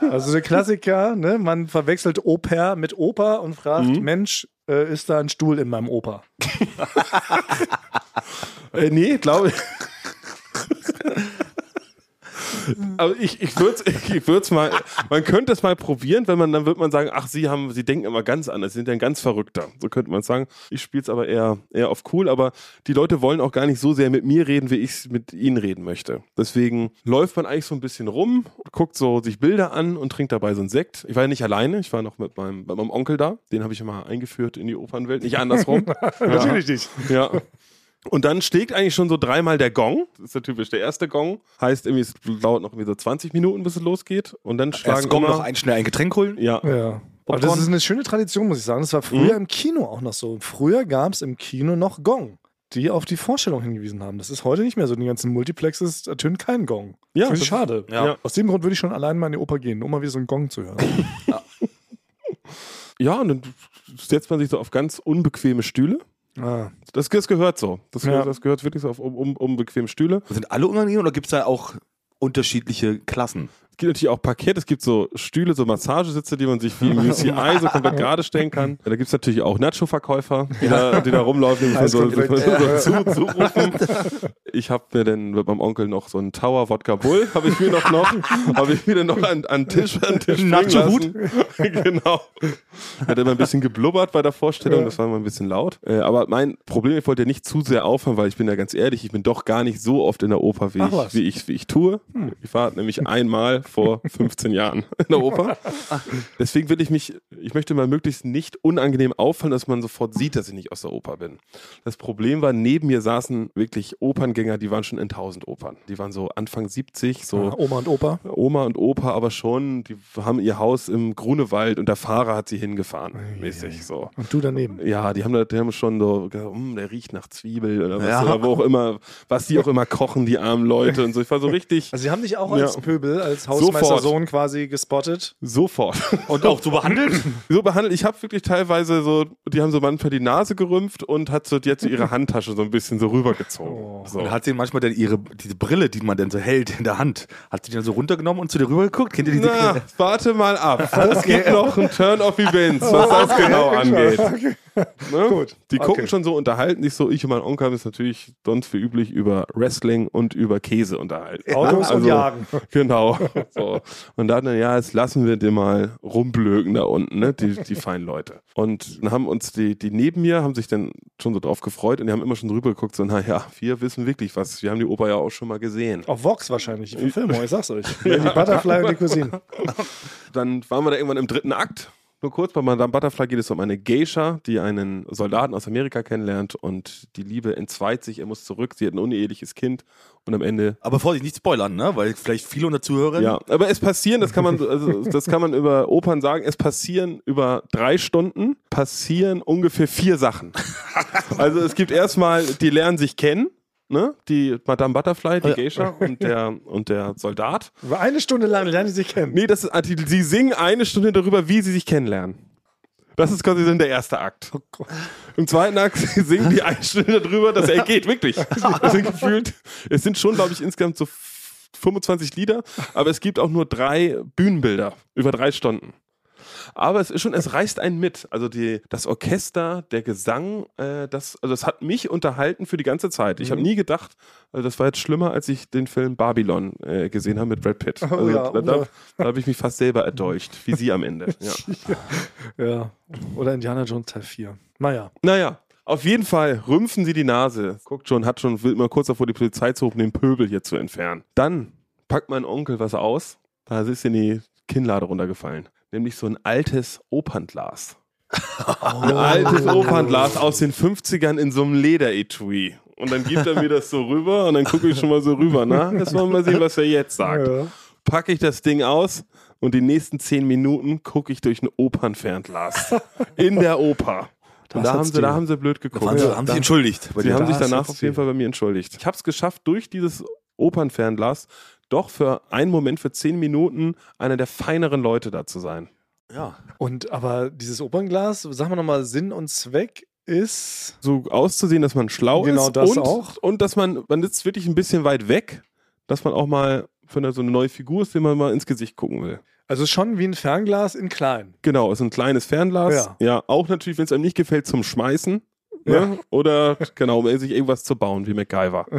Also der Klassiker, ne? man verwechselt Oper mit Oper und fragt, Mensch, äh, ist da ein Stuhl in meinem Oper? Äh, nee, glaube ich. Aber ich, ich würde es ich würd's mal, man könnte es mal probieren, wenn man, dann wird man sagen, ach, sie haben, sie denken immer ganz anders, sie sind ja ein ganz Verrückter. So könnte man sagen. Ich spiele es aber eher, eher auf cool, aber die Leute wollen auch gar nicht so sehr mit mir reden, wie ich es mit ihnen reden möchte. Deswegen läuft man eigentlich so ein bisschen rum, guckt so sich Bilder an und trinkt dabei so einen Sekt. Ich war ja nicht alleine, ich war noch mit meinem, mit meinem Onkel da. Den habe ich immer eingeführt in die Opernwelt, nicht andersrum. Natürlich nicht. Ja. Und dann schlägt eigentlich schon so dreimal der Gong. Das ist ja typisch. Der erste Gong heißt irgendwie, es dauert noch irgendwie so 20 Minuten, bis es losgeht. Und dann schlagen Erst kommen immer, noch ein, schnell ein Getränk holen. Ja. Ja. Aber das ist eine schöne Tradition, muss ich sagen. Das war früher im Kino auch noch so. Früher gab es im Kino noch Gong, die auf die Vorstellung hingewiesen haben. Das ist heute nicht mehr so. In den ganzen Multiplexes ertönt kein Gong. Ja, Finde ich schade. ja. Aus dem Grund würde ich schon allein mal in die Oper gehen, um mal wieder so einen Gong zu hören. Ja, und dann setzt man sich so auf ganz unbequeme Stühle. Ah. Das, das gehört so. Das, Ja. das gehört wirklich so auf um, um, unbequeme Stühle. Sind alle unangenehm oder gibt es da auch unterschiedliche Klassen? Es gibt natürlich auch Parkett, es gibt so Stühle, so Massagesitze, die man sich wie im UCI so komplett gerade stellen kann. Ja, da gibt es natürlich auch Nacho-Verkäufer, die, da, die da rumlaufen, die man so, so, so, zu, zurufen. Ich habe mir dann mit meinem Onkel noch so einen Tower Wodka Bull, habe ich mir noch noch, habe ich mir dann noch an, an Tisch, an Tisch Nacho-Hut? genau. Hat immer ein bisschen geblubbert bei der Vorstellung, das war immer ein bisschen laut. Äh, aber mein Problem, ich wollte ja nicht zu sehr aufhören, weil ich bin ja ganz ehrlich, ich bin doch gar nicht so oft in der Oper, wie, Ach ich, wie, ich, wie ich tue. Ich war nämlich einmal vor 15 Jahren in der Oper. Deswegen will ich mich, ich möchte mal möglichst nicht unangenehm auffallen, dass man sofort sieht, dass ich nicht aus der Oper bin. Das Problem war, neben mir saßen wirklich Operngänger, die waren schon in 1000 Opern. Die waren so Anfang 70, so Ah, Oma und Opa. Oma und Opa aber schon, die haben ihr Haus im Grunewald und der Fahrer hat sie hingefahren, mäßig so. Und du daneben. Ja, die haben, da- die haben schon so, gesagt, "Hm, der riecht nach Zwiebel oder was, Ja. oder wo auch immer, was die auch immer kochen, die armen Leute und so. Ich war so richtig, Also sie haben dich auch Ja. als Pöbel, als Hausmeister Sofort. Sohn quasi gespottet. Sofort. Und auch so behandelt? so behandelt. Ich habe wirklich teilweise so, die haben so manchmal die Nase gerümpft und hat so jetzt so ihre Handtasche so ein bisschen so rübergezogen. So. Und hat sie manchmal dann ihre, diese Brille, die man dann so hält in der Hand, hat sie die dann so runtergenommen und zu dir rüber geguckt? Kennt ihr diese Na, warte mal ab. Es gibt noch einen Turn-off-Events, was das genau angeht. Ne? Gut. Die gucken Okay. schon so, unterhalten sich so. Ich und mein Onkel haben uns natürlich sonst wie üblich über Wrestling und über Käse unterhalten. Autos und Jagen. Genau. So. Und dann, ja, jetzt lassen wir den mal rumblöken da unten, ne? die, die feinen Leute. Und dann haben uns die, die neben mir, haben sich dann schon so drauf gefreut und die haben immer schon drüber geguckt, so, naja, wir wissen wirklich was. Wir haben die Oper ja auch schon mal gesehen. Auf Vox wahrscheinlich, die Verfilmung, ich sag's euch. Die Butterfly und die Cousine. Dann waren wir da irgendwann im dritten Akt. Nur kurz, bei Madame Butterfly geht es um eine Geisha, die einen Soldaten aus Amerika kennenlernt und die Liebe entzweit sich, er muss zurück, sie hat ein uneheliches Kind und am Ende Aber Vorsicht, nicht spoilern, ne? Weil vielleicht viele unter Zuhörern. Ja, aber es passieren, das kann man, also das kann man über Opern sagen, es passieren über drei Stunden, passieren ungefähr vier Sachen. Also es gibt erstmal, die lernen sich kennen, ne? Die Madame Butterfly, die Geisha und der, und der Soldat. Über eine Stunde lang lernen die sich kennen. Nee, das ist, sie singen eine Stunde darüber, wie sie sich kennenlernen. Das ist quasi dann der erste Akt. Im zweiten Akt singen die eine Stunde darüber, dass er geht, wirklich. Das sind gefühlt, es sind schon, glaube ich, insgesamt so 25 Lieder, aber es gibt auch nur drei Bühnenbilder über drei Stunden. Aber es ist schon, es reißt einen mit. Also die, das Orchester, der Gesang, äh, das, also das hat mich unterhalten für die ganze Zeit. Ich habe nie gedacht, also das war jetzt schlimmer, als ich den Film Babylon äh, gesehen habe mit Brad Pitt. Also ja, da, da, oder- da habe ich mich fast selber erdolcht, wie sie am Ende. Ja. Ja. Oder Indiana Jones Teil 4. Naja. Naja, auf jeden Fall rümpfen sie die Nase. Guckt schon, hat schon, will immer kurz davor die Polizei zu rufen, den Pöbel hier zu entfernen. Dann packt mein Onkel was aus. Da ist in die Kinnlade runtergefallen. Nämlich so ein altes Opernglas. Ein altes Opernglas aus den 50ern in so einem Lederetui. Und dann gibt er mir das so rüber und dann gucke ich schon mal so rüber. Na, jetzt wollen wir mal sehen, was er jetzt sagt. Ja. Packe ich das Ding aus und die nächsten zehn Minuten gucke ich durch ein Opernfernglas. In der Oper. Und da haben, sie, da haben sie blöd geguckt. Haben, sie, haben sich entschuldigt. Sie haben sich danach auf jeden. Fall bei mir entschuldigt. Ich habe es geschafft, durch dieses Opernfernglas doch für einen Moment, für zehn Minuten, einer der feineren Leute da zu sein. ja. Und aber dieses Opernglas, sagen wir nochmal, Sinn und Zweck ist. So auszusehen, dass man schlau Genau ist das und, auch. und dass man, man ist wirklich ein bisschen weit weg, dass man auch mal für eine, so eine neue Figur ist, dem man mal ins Gesicht gucken will. Also schon wie ein Fernglas in klein. Genau, ist ein kleines Fernglas. Ja. Ja, auch natürlich, wenn es einem nicht gefällt, zum Schmeißen. Ja. Ne? Oder genau, um sich irgendwas zu bauen, wie MacGyver.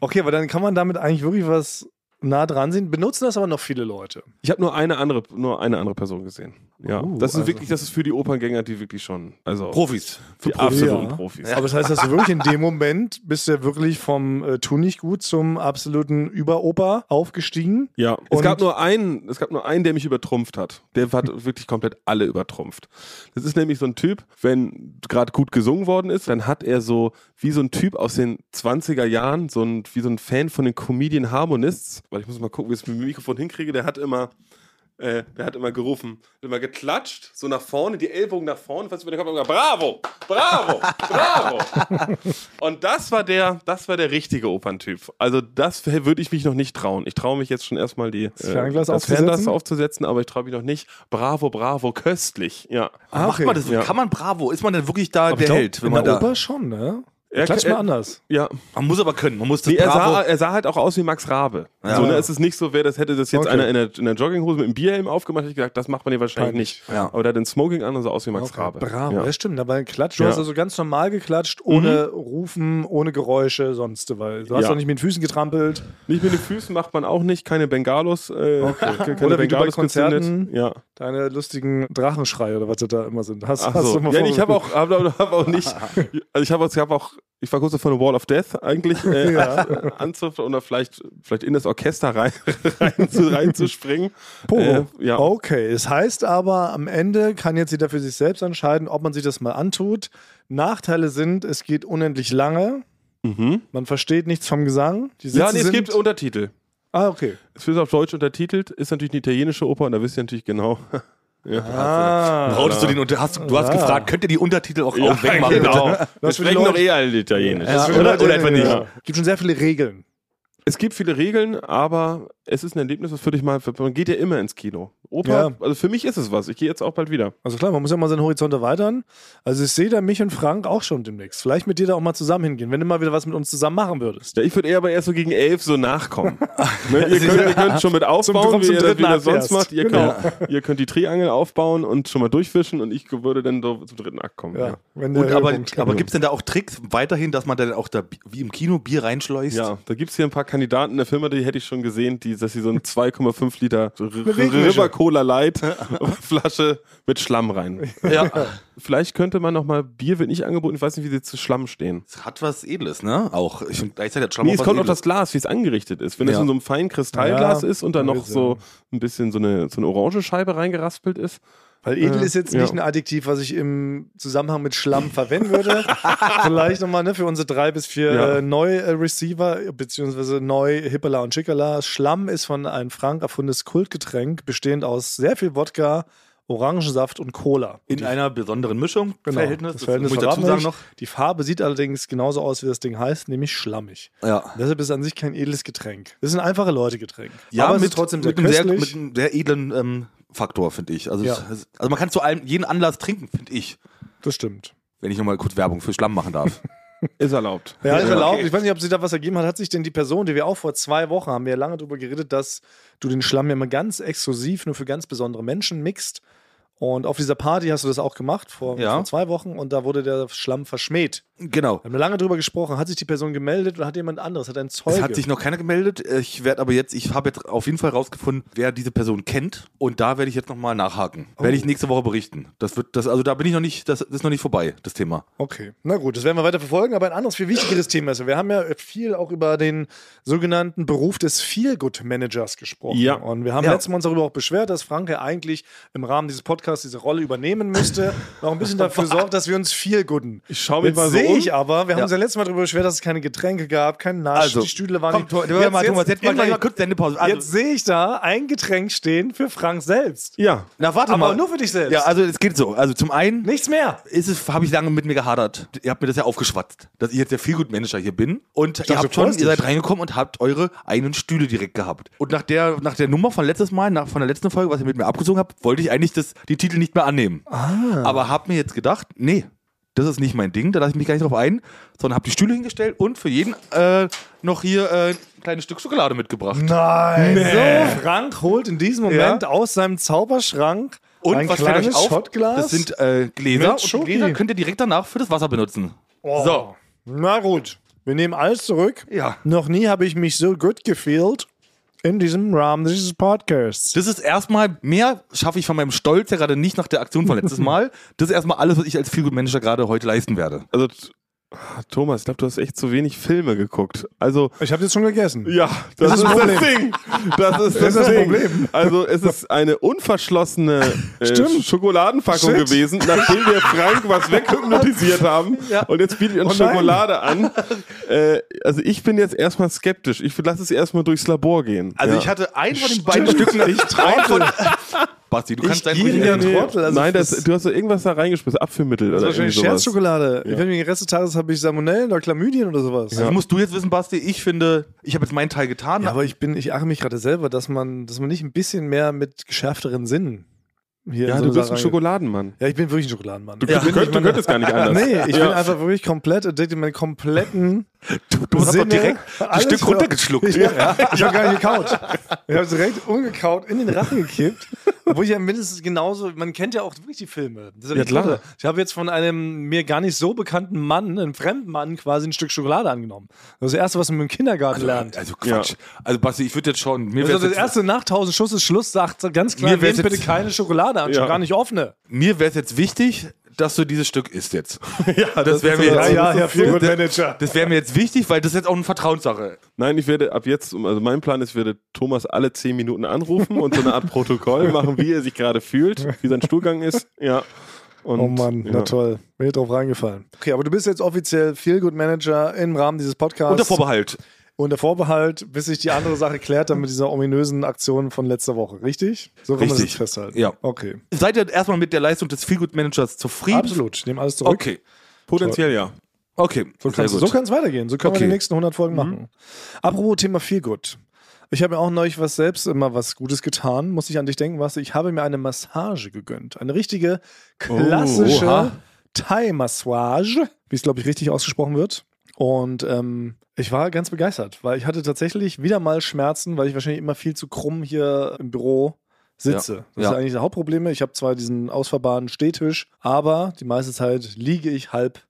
Okay, aber dann kann man damit eigentlich wirklich was nah dran sehen. Benutzen das aber noch viele Leute. Ich habe nur eine andere, nur eine andere Person gesehen. Ja, Uh, das ist also- wirklich, das ist für die Operngänger, die wirklich schon, also Profis. die Für Profis. absoluten Ja. Profis. Aber das heißt, dass du wirklich in dem Moment bist du ja wirklich vom äh, Tu nicht gut zum absoluten Überoper aufgestiegen. Ja, es gab nur einen, es gab nur einen, der mich übertrumpft hat. Der hat wirklich komplett alle übertrumpft. Das ist nämlich so ein Typ, wenn gerade gut gesungen worden ist, dann hat er so wie so ein Typ aus den 20er Jahren, so ein wie so ein Fan von den Comedian Harmonists, weil ich muss mal gucken, wie ich es mit dem Mikrofon hinkriege, der hat immer äh, der hat immer gerufen, immer geklatscht, so nach vorne, die Ellbogen nach vorne, fast über den Kopf gesagt, bravo, bravo, bravo. Und das war der, das war der richtige Operntyp. Also das würde ich mich noch nicht trauen. Ich traue mich jetzt schon erstmal die das Fernglas das aufzusetzen? Fernglas aufzusetzen, aber ich traue mich noch nicht. Bravo, bravo, köstlich. Ja. Ah, Macht man das? Ja. Kann man Bravo? Ist man denn wirklich da Aber der glaub, Held? Wenn in man, der da, Oper schon, ne? Er- Klatsch er- mal anders. Ja, man muss aber können. Man muss das nee, er, sah, er sah halt auch aus wie Max Rabe. Ja. So, ne, es ist nicht so, wer das hätte das jetzt Okay. einer in der, in der Jogginghose mit einem Bierhelm aufgemacht, hätte ich gesagt, das macht man hier wahrscheinlich Peinlich. nicht. Ja. Aber der hat den Smoking an und sah aus wie Max Rabe. Bravo, Ja. ja. stimmt. Aber Klatsch, du Ja. hast also ganz normal geklatscht, ohne Rufen, ohne Geräusche, sonst. Weil du hast Ja. doch nicht mit den Füßen getrampelt. Nicht mit den Füßen macht man auch nicht, keine Bengalos. Äh, keine Oder Bengalos Konzerten-. Ja. Deine lustigen Drachenschreie oder was das da immer sind. Hast, Ach hast so. du mal Ja, ich habe auch, hab, hab auch nicht, also ich habe hab auch, ich war kurz davor eine Wall of Death eigentlich äh, anzuf oder vielleicht, vielleicht in das Orchester rein, rein zu, reinzuspringen. Äh, ja. Okay, es heißt aber, am Ende kann jetzt jeder für sich selbst entscheiden, ob man sich das mal antut. Nachteile sind, es geht unendlich lange. Mhm. Man versteht nichts vom Gesang. Ja, nee, es gibt Untertitel. Ah, okay. Es wird auf Deutsch untertitelt, ist natürlich eine italienische Oper und da wisst ihr natürlich genau. Ja. Ah, Brauchst du, den, unter- hast, du hast Ja. gefragt, könnt ihr die Untertitel auch, auch wegmachen? genau. bitte? Wir sprechen doch eh alle Italienisch. Ja, oder- Leute- oder etwa nicht. Ja. Gibt schon sehr viele Regeln. Es gibt viele Regeln, aber es ist ein Erlebnis, was für dich mal, man geht ja immer ins Kino. Opa, Ja. also für mich ist es was. Ich gehe jetzt auch bald wieder. Also klar, man muss ja mal seinen Horizont erweitern. Also ich sehe da mich und Frank auch schon demnächst. Vielleicht mit dir da auch mal zusammen hingehen, wenn du mal wieder was mit uns zusammen machen würdest. Ja, ich würde eher aber erst so gegen elf so nachkommen. ne, ihr, könnt, ihr könnt schon mit aufbauen, Zum- wie zum ihr das dritten wieder Akt sonst macht. Ihr, Genau. könnt, ihr könnt die Triangel aufbauen und schon mal durchwischen und ich würde dann so zum dritten Akt kommen. Ja, Und aber, aber gibt es denn da auch Tricks weiterhin, dass man dann auch da wie im Kino Bier reinschleust? ja da gibt's hier ein paar Kandidaten der Firma, die hätte ich schon gesehen, die, dass sie so ein 2,5 Liter. River Cola Light Flasche mit Schlamm rein. ja. Vielleicht könnte man noch mal, Bier wird nicht angeboten, ich weiß nicht, wie sie zu Schlamm stehen. Es hat was Edles, ne? Auch. Ich finde gleichzeitig hat Schlamm Nee, auch es was kommt auf Edles. das Glas, wie es angerichtet ist. Wenn es Ja. in so einem feinen Kristallglas Ja, ist und da noch so ein bisschen so eine, so eine Orangescheibe reingeraspelt ist, Weil edel Äh, ist jetzt ja. nicht ein Adjektiv, was ich im Zusammenhang mit Schlamm verwenden würde. Vielleicht nochmal ne, für unsere drei bis vier Ja. äh, Neu-Receiver, beziehungsweise neu Hippala und Schickala. Schlamm ist von einem Frank erfundenes Kultgetränk, bestehend aus sehr viel Wodka, Orangensaft und Cola. In einer besonderen Mischung. Genau, Verhältnis. das Verhältnis muss ich dazu sagen noch. Die Farbe sieht allerdings genauso aus, wie das Ding heißt, nämlich schlammig. Ja. Deshalb ist es an sich kein edles Getränk. Es ist ein einfache Leute-Getränk. Ja, Aber es mit, ist trotzdem sehr mit, einem sehr, mit einem sehr edlen ähm, Faktor, finde ich. Also, Ja. es, also man kann zu allem jeden Anlass trinken, finde ich. das stimmt. Wenn ich nochmal kurz Werbung für Schlamm machen darf. ist erlaubt. Ja, ist erlaubt. okay. Ich weiß nicht, ob sich da was ergeben hat. Hat sich denn die Person, die wir auch vor zwei Wochen haben, wir ja lange darüber geredet, dass du den Schlamm ja immer ganz exklusiv nur für ganz besondere Menschen mixt. Und auf dieser Party hast du das auch gemacht vor, Ja. vor zwei Wochen und da wurde der Schlamm verschmäht. genau. Wir haben lange drüber gesprochen. Hat sich die Person gemeldet oder hat jemand anderes? Hat ein Zeuge? Es hat sich noch keiner gemeldet. Ich werde aber jetzt, ich habe jetzt auf jeden Fall rausgefunden, wer diese Person kennt. Und da werde ich jetzt nochmal nachhaken. Werde ich nächste Woche berichten. Das wird, das, also da bin ich noch nicht, das ist noch nicht vorbei, das Thema. Okay, na gut, das werden wir weiter verfolgen, aber ein anderes, viel wichtigeres Thema ist, wir haben ja viel auch über den sogenannten Beruf des Feel-Good-Managers gesprochen. Ja. Und wir haben Ja. letztes Mal uns darüber auch beschwert, dass Franke eigentlich im Rahmen dieses Podcasts diese Rolle übernehmen müsste, noch ein bisschen dafür sorgt, dass wir uns Feel-Gooden. Ich schau mich mal so sehe um. ich aber, wir haben Ja. uns ja letztes Mal darüber beschwert, dass es keine Getränke gab, kein Nasch, Also, die Stühle waren Komm, nicht... Thomas, jetzt, mal, Thomas, jetzt mal mal kurz Sendepause. Also, jetzt sehe ich da ein Getränk stehen für Frank selbst. Ja. na, warte Aber mal. nur für dich selbst. Ja, also es geht so. Also zum einen Nichts mehr. ist es, habe ich lange mit mir gehadert. Ihr habt mir das ja aufgeschwatzt, dass ich jetzt der Feelgood-Manager hier bin. Und ihr dachte, habt schon, ihr seid reingekommen und habt eure eigenen Stühle direkt gehabt. Und nach der, nach der Nummer von letztes Mal, nach, von der letzten Folge, was ihr mit mir abgezogen habt, wollte ich eigentlich das, die Titel nicht mehr annehmen. Aber hab mir jetzt gedacht, nee, das ist nicht mein Ding, da lasse ich mich gar nicht drauf ein, sondern hab die Stühle hingestellt und für jeden äh, noch hier äh, ein kleines Stück Schokolade mitgebracht. Nein. So, Frank holt in diesem Moment aus seinem Zauberschrank Und ein was fällt kleines euch auf? Shotglas. Das sind äh, Gläser und die. Gläser könnt ihr direkt danach für das Wasser benutzen. Oh. So. Na gut, wir nehmen alles zurück. Ja. Noch nie habe ich mich so gut gefühlt in diesem Rahmen dieses Podcasts. Das ist erstmal, mehr schaffe ich von meinem Stolz ja gerade nicht nach der Aktion von letztes Mal. Das ist erstmal alles, was ich als Feelgood-Manager gerade heute leisten werde. Also, Thomas, ich glaube, du hast echt zu wenig Filme geguckt. Also, Ich habe jetzt schon gegessen. ja, das, ist das das Ding. Das ist das, das Ding. Problem. Also, es ist eine unverschlossene äh, Stimmt. Schokoladenpackung Shit. gewesen, nachdem wir Frank was weghypnotisiert haben. Und jetzt bietet uns Oh. Schokolade an. Äh, also, ich bin jetzt erstmal skeptisch. Ich lasse es erstmal durchs Labor gehen. Also ja. ich hatte ein von den beiden Stücken. Ich von, Basti, du kannst dein gieriger Rücken- Trottel. Also Nein, das, du hast da irgendwas da reingeschmissen, Abführmittel Das oder ist wahrscheinlich sowas. Scherzschokolade. Ich werde den Rest des Tages habe ich Salmonellen oder Chlamydien oder sowas. Das musst du jetzt wissen, Basti. Ich finde, ich habe jetzt meinen Teil getan. Ja, aber ich bin, ich ache mich gerade selber, dass man, dass man nicht ein bisschen mehr mit geschärfteren Sinnen hier Ja, so du bist ein Schokoladenmann. Ja, ich bin wirklich ein Schokoladenmann. Du, Ich du, bin- könnt, ich du könntest gar nicht anders. Nee, ich ja. bin einfach wirklich komplett addicted, meine kompletten du, du hast doch direkt ein Stück runtergeschluckt. Ja, ich habe gar nicht gekaut. Ich habe es direkt ungekaut in den Rachen gekippt. Obwohl ich ja mindestens genauso, man kennt ja auch wirklich die Filme. Das ist Ja, das klar. Ich habe jetzt von einem mir gar nicht so bekannten Mann, einem fremden Mann, quasi ein Stück Schokolade angenommen. Das ist das Erste, was man im Kindergarten lernt. Also Quatsch. Also Basti, ich würde jetzt schon. Mir Also wäre das jetzt, erste nach 1000 Schuss ist Schluss, sagt ganz klar, Mir bitte keine Schokolade an, schon Ja. gar nicht offene. mir wär's jetzt wichtig, dass du dieses Stück isst jetzt. ja, das wäre mir Ja, jetzt. ja, Herr Feelgood Manager. Das wäre mir jetzt wichtig, weil das ist jetzt auch eine Vertrauenssache. Nein, ich werde ab jetzt, also mein Plan ist, ich werde Thomas alle zehn Minuten anrufen und so eine Art Protokoll machen, wie er sich gerade fühlt, wie sein Stuhlgang ist. Ja. Und, Oh Mann, ja. na toll. Bin ich drauf reingefallen. Okay, aber du bist jetzt offiziell Feelgood Manager im Rahmen dieses Podcasts. Unter Vorbehalt. Unter Vorbehalt, bis sich die andere Sache klärt, dann mit dieser ominösen Aktion von letzter Woche. Richtig? So kann man das Richtig. festhalten. Ja. Okay. Seid ihr erstmal mit der Leistung des Feelgood Managers zufrieden? Absolut. Ich nehme alles zurück. Okay. Potenziell ja. Okay, So kann es weitergehen. So können wir Okay. die nächsten 100 Folgen machen. Apropos Thema Feelgood. Ich habe mir auch neulich was selbst immer was Gutes getan. Muss ich an dich denken, was? Ich habe mir eine Massage gegönnt. Eine richtige klassische oha. Thai-Massage, wie es, glaube ich, richtig ausgesprochen wird. Und ähm, ich war ganz begeistert, weil ich hatte tatsächlich wieder mal Schmerzen, weil ich wahrscheinlich immer viel zu krumm hier im Büro sitze. Ja. Das Ja. ist eigentlich das Hauptproblem. Ich habe zwar diesen ausfahrbaren Stehtisch, aber die meiste Zeit liege ich halb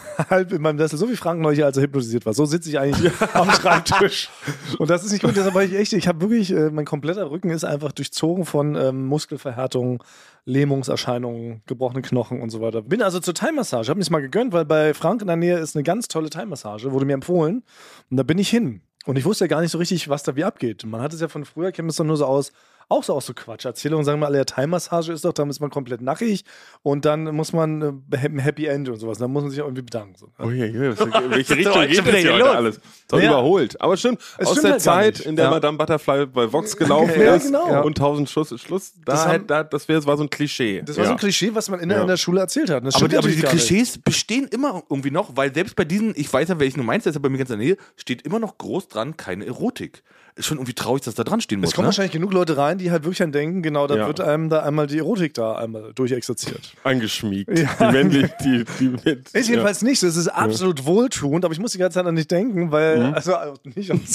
halb in meinem Sessel, so wie Frank neulich, als er hypnotisiert war. So sitze ich eigentlich am Schreibtisch. Und das ist nicht gut, deshalb war ich echt, ich habe wirklich, äh, mein kompletter Rücken ist einfach durchzogen von ähm, Muskelverhärtungen, Lähmungserscheinungen, gebrochenen Knochen und so weiter. Bin also zur Thai-Massage, habe mir mal gegönnt, weil bei Frank in der Nähe ist eine ganz tolle Thai-Massage, wurde mir empfohlen. Und da bin ich hin. Und ich wusste ja gar nicht so richtig, was da wie abgeht. Man hat es ja von früher, kennt es doch nur so aus, auch so aus so Quatsch. Erzählungen sagen wir alle, ja, Thai-Massage ist doch, dann ist man komplett nackig und dann muss man äh, ein Happy End und sowas. Dann muss man sich auch irgendwie bedanken. So. Oh je, je, was- in welche Richtung geht das hier heute alles? Ist doch Ja. überholt. Aber stimmt, Es aus stimmt der halt Zeit, in der Ja. Madame Butterfly bei Vox gelaufen Ja, ist genau. und tausend Schluss, Schluss da, Das da, das wäre war so ein Klischee. Das war ja. so ein Klischee, was man in der, Ja. in der Schule erzählt hat. Aber, aber diese gar nicht. Klischees bestehen immer irgendwie noch, weil selbst bei diesen, ich weiß ja, welchen du meinst, der ist ja bei mir ganz in der Nähe, steht immer noch groß dran, keine Erotik. Ist schon irgendwie traurig, dass da dran stehen muss. Es kommen ne? wahrscheinlich genug Leute rein, die halt wirklich an denken, genau, da Ja. wird einem da einmal die Erotik da einmal durchexerziert. Eingeschmiegt. Die männlich, die, die mit, Ist jedenfalls nicht so. Es ist absolut wohltuend, aber ich muss die ganze Zeit an dich denken, weil, Mhm. also äh, nicht an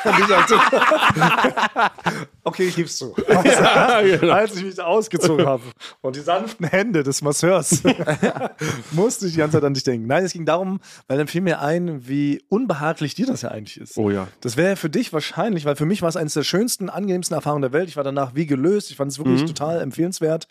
Okay, ich gib's zu. Als, genau. als ich mich ausgezogen habe und die sanften Hände des Masseurs musste ich die ganze Zeit an dich denken. Nein, es ging darum, weil dann fiel mir ein, wie unbehaglich dir das ja eigentlich ist. Oh ja. Das wäre für dich wahrscheinlich, weil für mich war es eines der schönsten, angenehmsten Erfahrungen der Welt. Ich war danach wie gelöst. Ich fand es Mhm. wirklich total empfehlenswert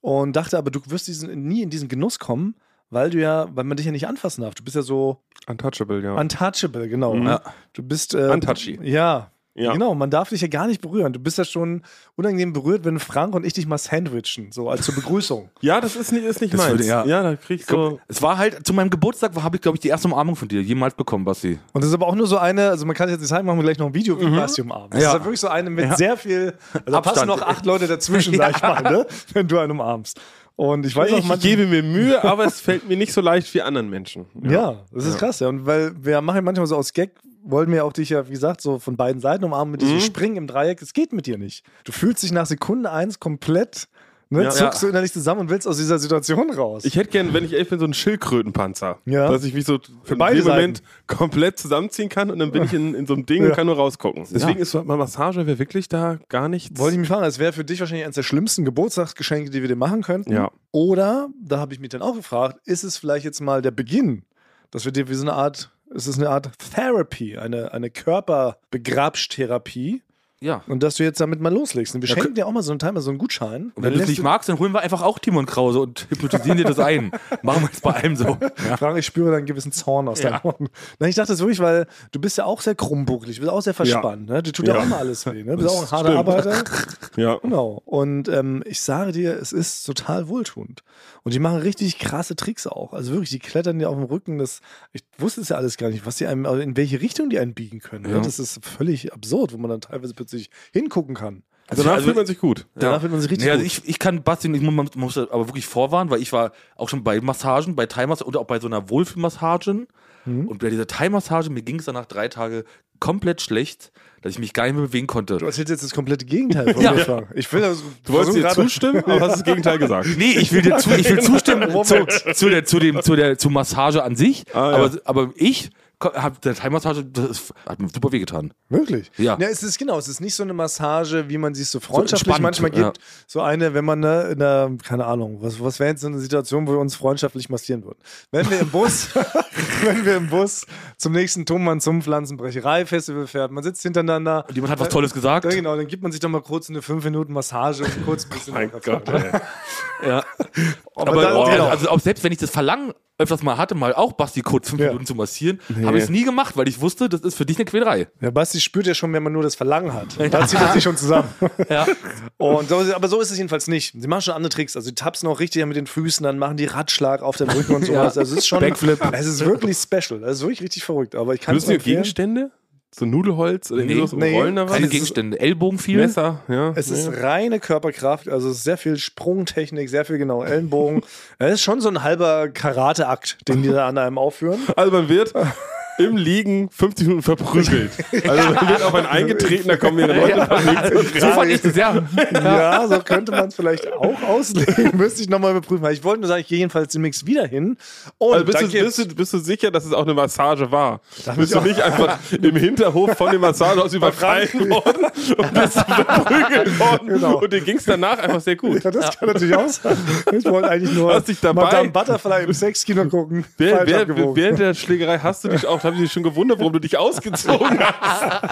und dachte aber, du wirst diesen, nie in diesen Genuss kommen, weil du ja, weil man dich ja nicht anfassen darf. Du bist ja so Untouchable, ja. untouchable, genau. Ja. Du bist äh, Untouchy. Ja. Ja. Genau, man darf dich ja gar nicht berühren. Du bist ja schon unangenehm berührt, wenn Frank und ich dich mal sandwichen, so als zur Begrüßung. ja, das ist nicht, ist nicht Das meins. würde- ja. ja, da krieg ich so. Es war halt, zu meinem Geburtstag habe ich, glaube ich, die erste Umarmung von dir jemals bekommen, Basti. Und das ist aber auch nur so eine, also man kann jetzt nicht zeigen, machen wir gleich noch ein Video, wie Basti umarmt. Das Ja. ist halt wirklich so eine mit sehr viel, also da passen Abstand. noch acht Leute dazwischen, sag ich mal, ne? wenn du einen umarmst. Und ich weiß auch, Ich manche- gebe mir Mühe, aber es fällt mir nicht so leicht wie anderen Menschen. Ja, das ist krass, ja. Und weil wir machen ja manchmal so aus Gag, wollen wir auch dich ja, wie gesagt, so von beiden Seiten umarmen mit diesem Mhm. Springen im Dreieck. Es geht mit dir nicht. Du fühlst dich nach Sekunde eins komplett, ne, Ja. zuckst du innerlich zusammen und willst aus dieser Situation raus. Ich hätte gern, wenn ich ehrlich bin, so einen Schildkrötenpanzer. Ja. Dass ich wie so für beide Moment komplett zusammenziehen kann und dann bin ich in, in so einem Ding Ja. und kann nur rausgucken. Deswegen ist so- mal Massage wäre wirklich da gar nichts. wollte ich mich fragen, es wäre für dich wahrscheinlich eines der schlimmsten Geburtstagsgeschenke, die wir dir machen könnten. Ja. Oder, da habe ich mich dann auch gefragt, ist es vielleicht jetzt mal der Beginn, dass wir dir wie so eine Art, es ist eine Art Therapy, eine, eine Körperbegrabstherapie Ja. und dass du jetzt damit mal loslegst. Und wir Ja, schenken dir auch mal so einen Timer, so einen Gutschein. Und wenn du es nicht magst, dann holen wir einfach auch Timon Krause und hypnotisieren dir das ein. Machen wir jetzt bei allem so. Ja. Frank, ich spüre da einen gewissen Zorn aus Ja. deinen Augen. Nein, ich dachte das wirklich, weil du bist ja auch sehr krummbucklig, du bist auch sehr verspannt. Ne? Du tut ja Ja. auch immer alles weh. Ne? Du bist auch ein harter stimmt. Arbeiter. Ja. Genau. Und ähm, ich sage dir, es ist total wohltuend. Und die machen richtig krasse Tricks auch. Also wirklich, die klettern dir auf dem Rücken. Das, ich wusste es ja alles gar nicht, was die einem, also in welche Richtung die einen biegen können. Ne? Ja. Das ist völlig absurd, wo man dann teilweise plötzlich hingucken kann. Also danach also- fühlt man sich gut. Danach wird man sich richtig Nee, also gut. ich, ich kann Basti, ich muss, man muss aber wirklich vorwarnen, weil ich war auch schon bei Massagen, bei Thai-Massagen oder auch bei so einer Wohlfühlmassage. Mhm. Und bei dieser Thai-Massage, mir ging es danach drei Tage komplett schlecht, dass ich mich gar nicht mehr bewegen konnte. Du erzählst jetzt das komplette Gegenteil von Ja. mir. Ich will also, Du wolltest dir zustimmen, aber hast das Gegenteil gesagt. Nee, ich will dir zu, ich will zustimmen zu, zu, der, zu, dem, zu der zu Massage an sich, Ah, ja. aber, aber ich der Thai-Massage, das hat mir super wehgetan. Wirklich? Ja. es ist genau, es ist nicht so eine Massage, wie man sie so freundschaftlich entspannt, manchmal gibt. ja. So eine, wenn man ne, in der, keine Ahnung, was, was wäre jetzt so eine Situation, wo wir uns freundschaftlich massieren würden? Wenn wir im Bus, wenn wir im Bus zum nächsten Tummann zum Pflanzenbrecherei-Festival fährt, man sitzt hintereinander. Und jemand hat was Tolles gesagt. Ja, genau, dann gibt man sich doch mal kurz eine 5 Minuten Massage und kurz ein bisschen. Mein locker Gott, ey. Ja. Aber, Aber dann, oh, genau. also auch selbst wenn ich das Verlangen öfters mal hatte, mal auch Basti kurz fünf Ja. Minuten zu massieren, habe ich es nie gemacht, weil ich wusste, das ist für dich eine Quälerei. ja, Basti spürt ja schon, wenn man nur das Verlangen hat. Da zieht er sich schon zusammen. Ja. Und so, aber so ist es jedenfalls nicht. Sie machen schon andere Tricks. Also die tapsen auch richtig mit den Füßen, dann machen die Radschlag auf dem Rücken und sowas. Also es ist schon Backflip. Es ist wirklich special. Es ist wirklich richtig verrückt. Aber ich kann es Lösen empfehlen. Gegenstände? So Nudelholz oder Nee, sowas? nee, Rollen da was? Keine Gegenstände. Ellbogen viel. Messer, ja. Es ist ja. reine Körperkraft, also es ist sehr viel Sprungtechnik, sehr viel genau Ellenbogen. Es ist schon so ein halber Karateakt, den die da an einem aufführen. Also man wird im Liegen 50 Minuten verprügelt. Also man wird auf einen eingetreten, da kommen wieder Leute und So fand ich das, ja. Ja, so könnte man es vielleicht auch auslegen. Müsste ich nochmal überprüfen. Ich wollte nur sagen, ich gehe jedenfalls demnächst wieder hin. Und Also bist, du, bist, du, bist du sicher, dass es auch eine Massage war? muss bist du auch- nicht einfach im Hinterhof von dem Massagehaus überfallen worden und bist verprügelt worden Genau. und dir ging es danach einfach sehr gut. Ja, das kann natürlich auch sein. Ich wollte eigentlich nur Hast dich dabei- Madame Butterfly im Sexkino gucken. Wer, wer, während der Schlägerei hast du dich auch, haben sie sich schon gewundert, warum du dich ausgezogen hast.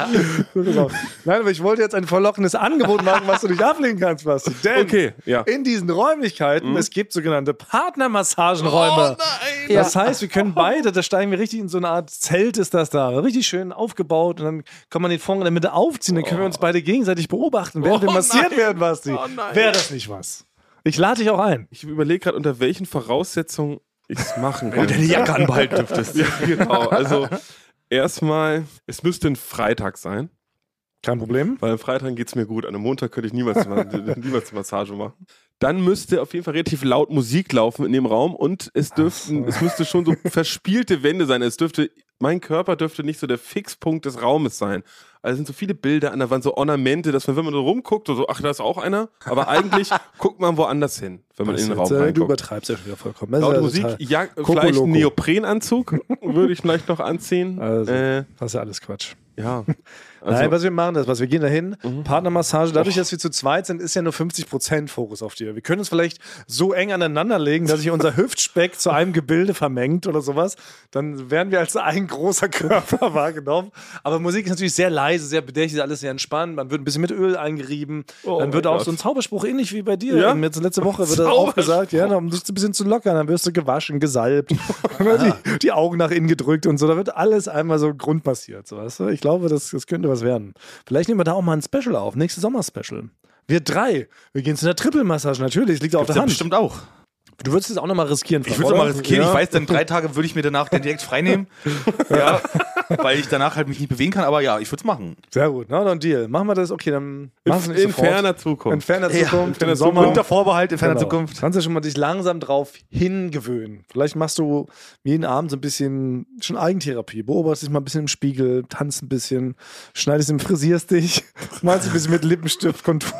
Nein, aber ich wollte jetzt ein verlockendes Angebot machen, was du nicht ablehnen kannst, Basti. Denn Okay, ja. in diesen Räumlichkeiten, es gibt sogenannte Partnermassagenräume. Das heißt, wir können beide, da steigen wir richtig in so eine Art Zelt, ist das da, richtig schön aufgebaut und dann kann man den Vorhang in der Mitte aufziehen, dann können wir uns beide gegenseitig beobachten, während wir Oh massiert nein. werden, Basti. Oh. Wäre das nicht was? Ich lade dich auch ein. Ich überlege gerade, unter welchen Voraussetzungen ich es machen kann. Deine Jacke anbehalten dürftest. Ja, genau. Also erstmal, es müsste ein Freitag sein, Kein Problem. weil am Freitag geht es mir gut. An einem Montag könnte ich niemals, niemals eine Massage machen. Dann müsste auf jeden Fall relativ laut Musik laufen in dem Raum und es dürften, es müsste schon so verspielte Wände sein. Es dürfte, mein Körper dürfte nicht so der Fixpunkt des Raumes sein. Also sind so viele Bilder an der Wand, so Ornamente, dass man, wenn man so rumguckt, so, ach, da ist auch einer. Aber eigentlich guckt man woanders hin, wenn man in den Raum Jetzt, äh, du reinguckt. übertreibst ja schon wieder vollkommen. Das ja Musik, ja, vielleicht einen Neoprenanzug würde ich vielleicht noch anziehen. Also, Äh, das ist ja alles Quatsch. ja. Nein, Also, was wir machen, das was wir gehen dahin. Partnermassage. Dadurch, dass wir zu zweit sind, ist ja nur 50% Fokus auf dir. Wir können uns vielleicht so eng aneinander legen, dass sich unser Hüftspeck zu einem Gebilde vermengt oder sowas. Dann werden wir als ein großer Körper wahrgenommen. Aber Musik ist natürlich sehr leise, sehr bedächtig, alles sehr entspannt. Man wird ein bisschen mit Öl eingerieben. Oh dann wird auch Gott. so ein Zauberspruch ähnlich wie bei dir. Ja? Jetzt letzte Woche wird das auch gesagt, ja, um dich ein bisschen zu lockern. Dann wirst du gewaschen, gesalbt, die, die Augen nach innen gedrückt und so. Da wird alles einmal so grundmassiert. So, weißt du? Ich glaube, das, das könnte was werden. Vielleicht nehmen wir da auch mal ein Special auf. Nächste Sommer-Special. Wir drei. Wir gehen zu einer Triple-Massage. Natürlich, liegt auf der Hand. bestimmt auch. Du würdest es auch nochmal riskieren. Ich würde es mal oder? riskieren. Ja. Ich weiß, dann drei Tage würde ich mir danach dann direkt frei nehmen. ja, weil ich danach halt mich nicht bewegen kann. Aber ja, ich würde es machen. Sehr gut. Na, dann Deal. Machen wir das. Okay, dann machen wir in, es in sofort. ferner In Zukunft. ferner Ja, Zukunft. in ferner im Sommer. Unter Vorbehalt in ferner Genau. Zukunft. Kannst du schon mal dich langsam drauf hingewöhnen. Vielleicht machst du jeden Abend so ein bisschen schon Eigentherapie. Beobachtest dich mal ein bisschen im Spiegel, tanzt ein bisschen, schneidest und frisierst dich, malst ein bisschen mit Lippenstiftkonturen.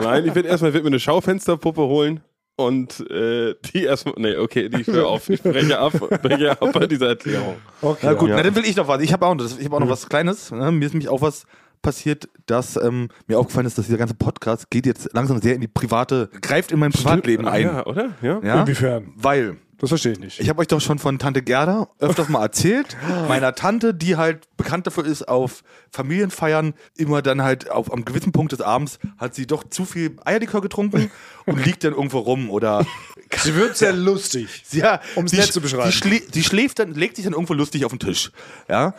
Nein, ich werde erstmal werd mir eine Schaufensterpuppe holen und äh, die erstmal. Nee, okay, die ich höre auf. Ich breche ab, breche ab bei dieser Erklärung. Okay. Na gut, Ja. na, dann will ich noch was. Ich habe auch, das- ich hab auch noch was Kleines. Ne? Mir ist nämlich auch was passiert, dass ähm, mir aufgefallen ist, dass dieser ganze Podcast geht jetzt langsam sehr in die private, greift in mein Privatleben Ah, ein. Ja, oder? Ja. Ja? Inwiefern? Weil Das verstehe ich nicht. ich habe euch doch schon von Tante Gerda öfters mal erzählt. Meiner Tante, die halt bekannt dafür ist, auf Familienfeiern immer dann halt auf am gewissen Punkt des Abends hat sie doch zu viel Eierlikör getrunken und liegt dann irgendwo rum oder Sie wird sehr lustig. ja, Um's sie nett zu beschreiben. Sie, schlä sie schläft dann, legt sich dann irgendwo lustig auf den Tisch. Ja.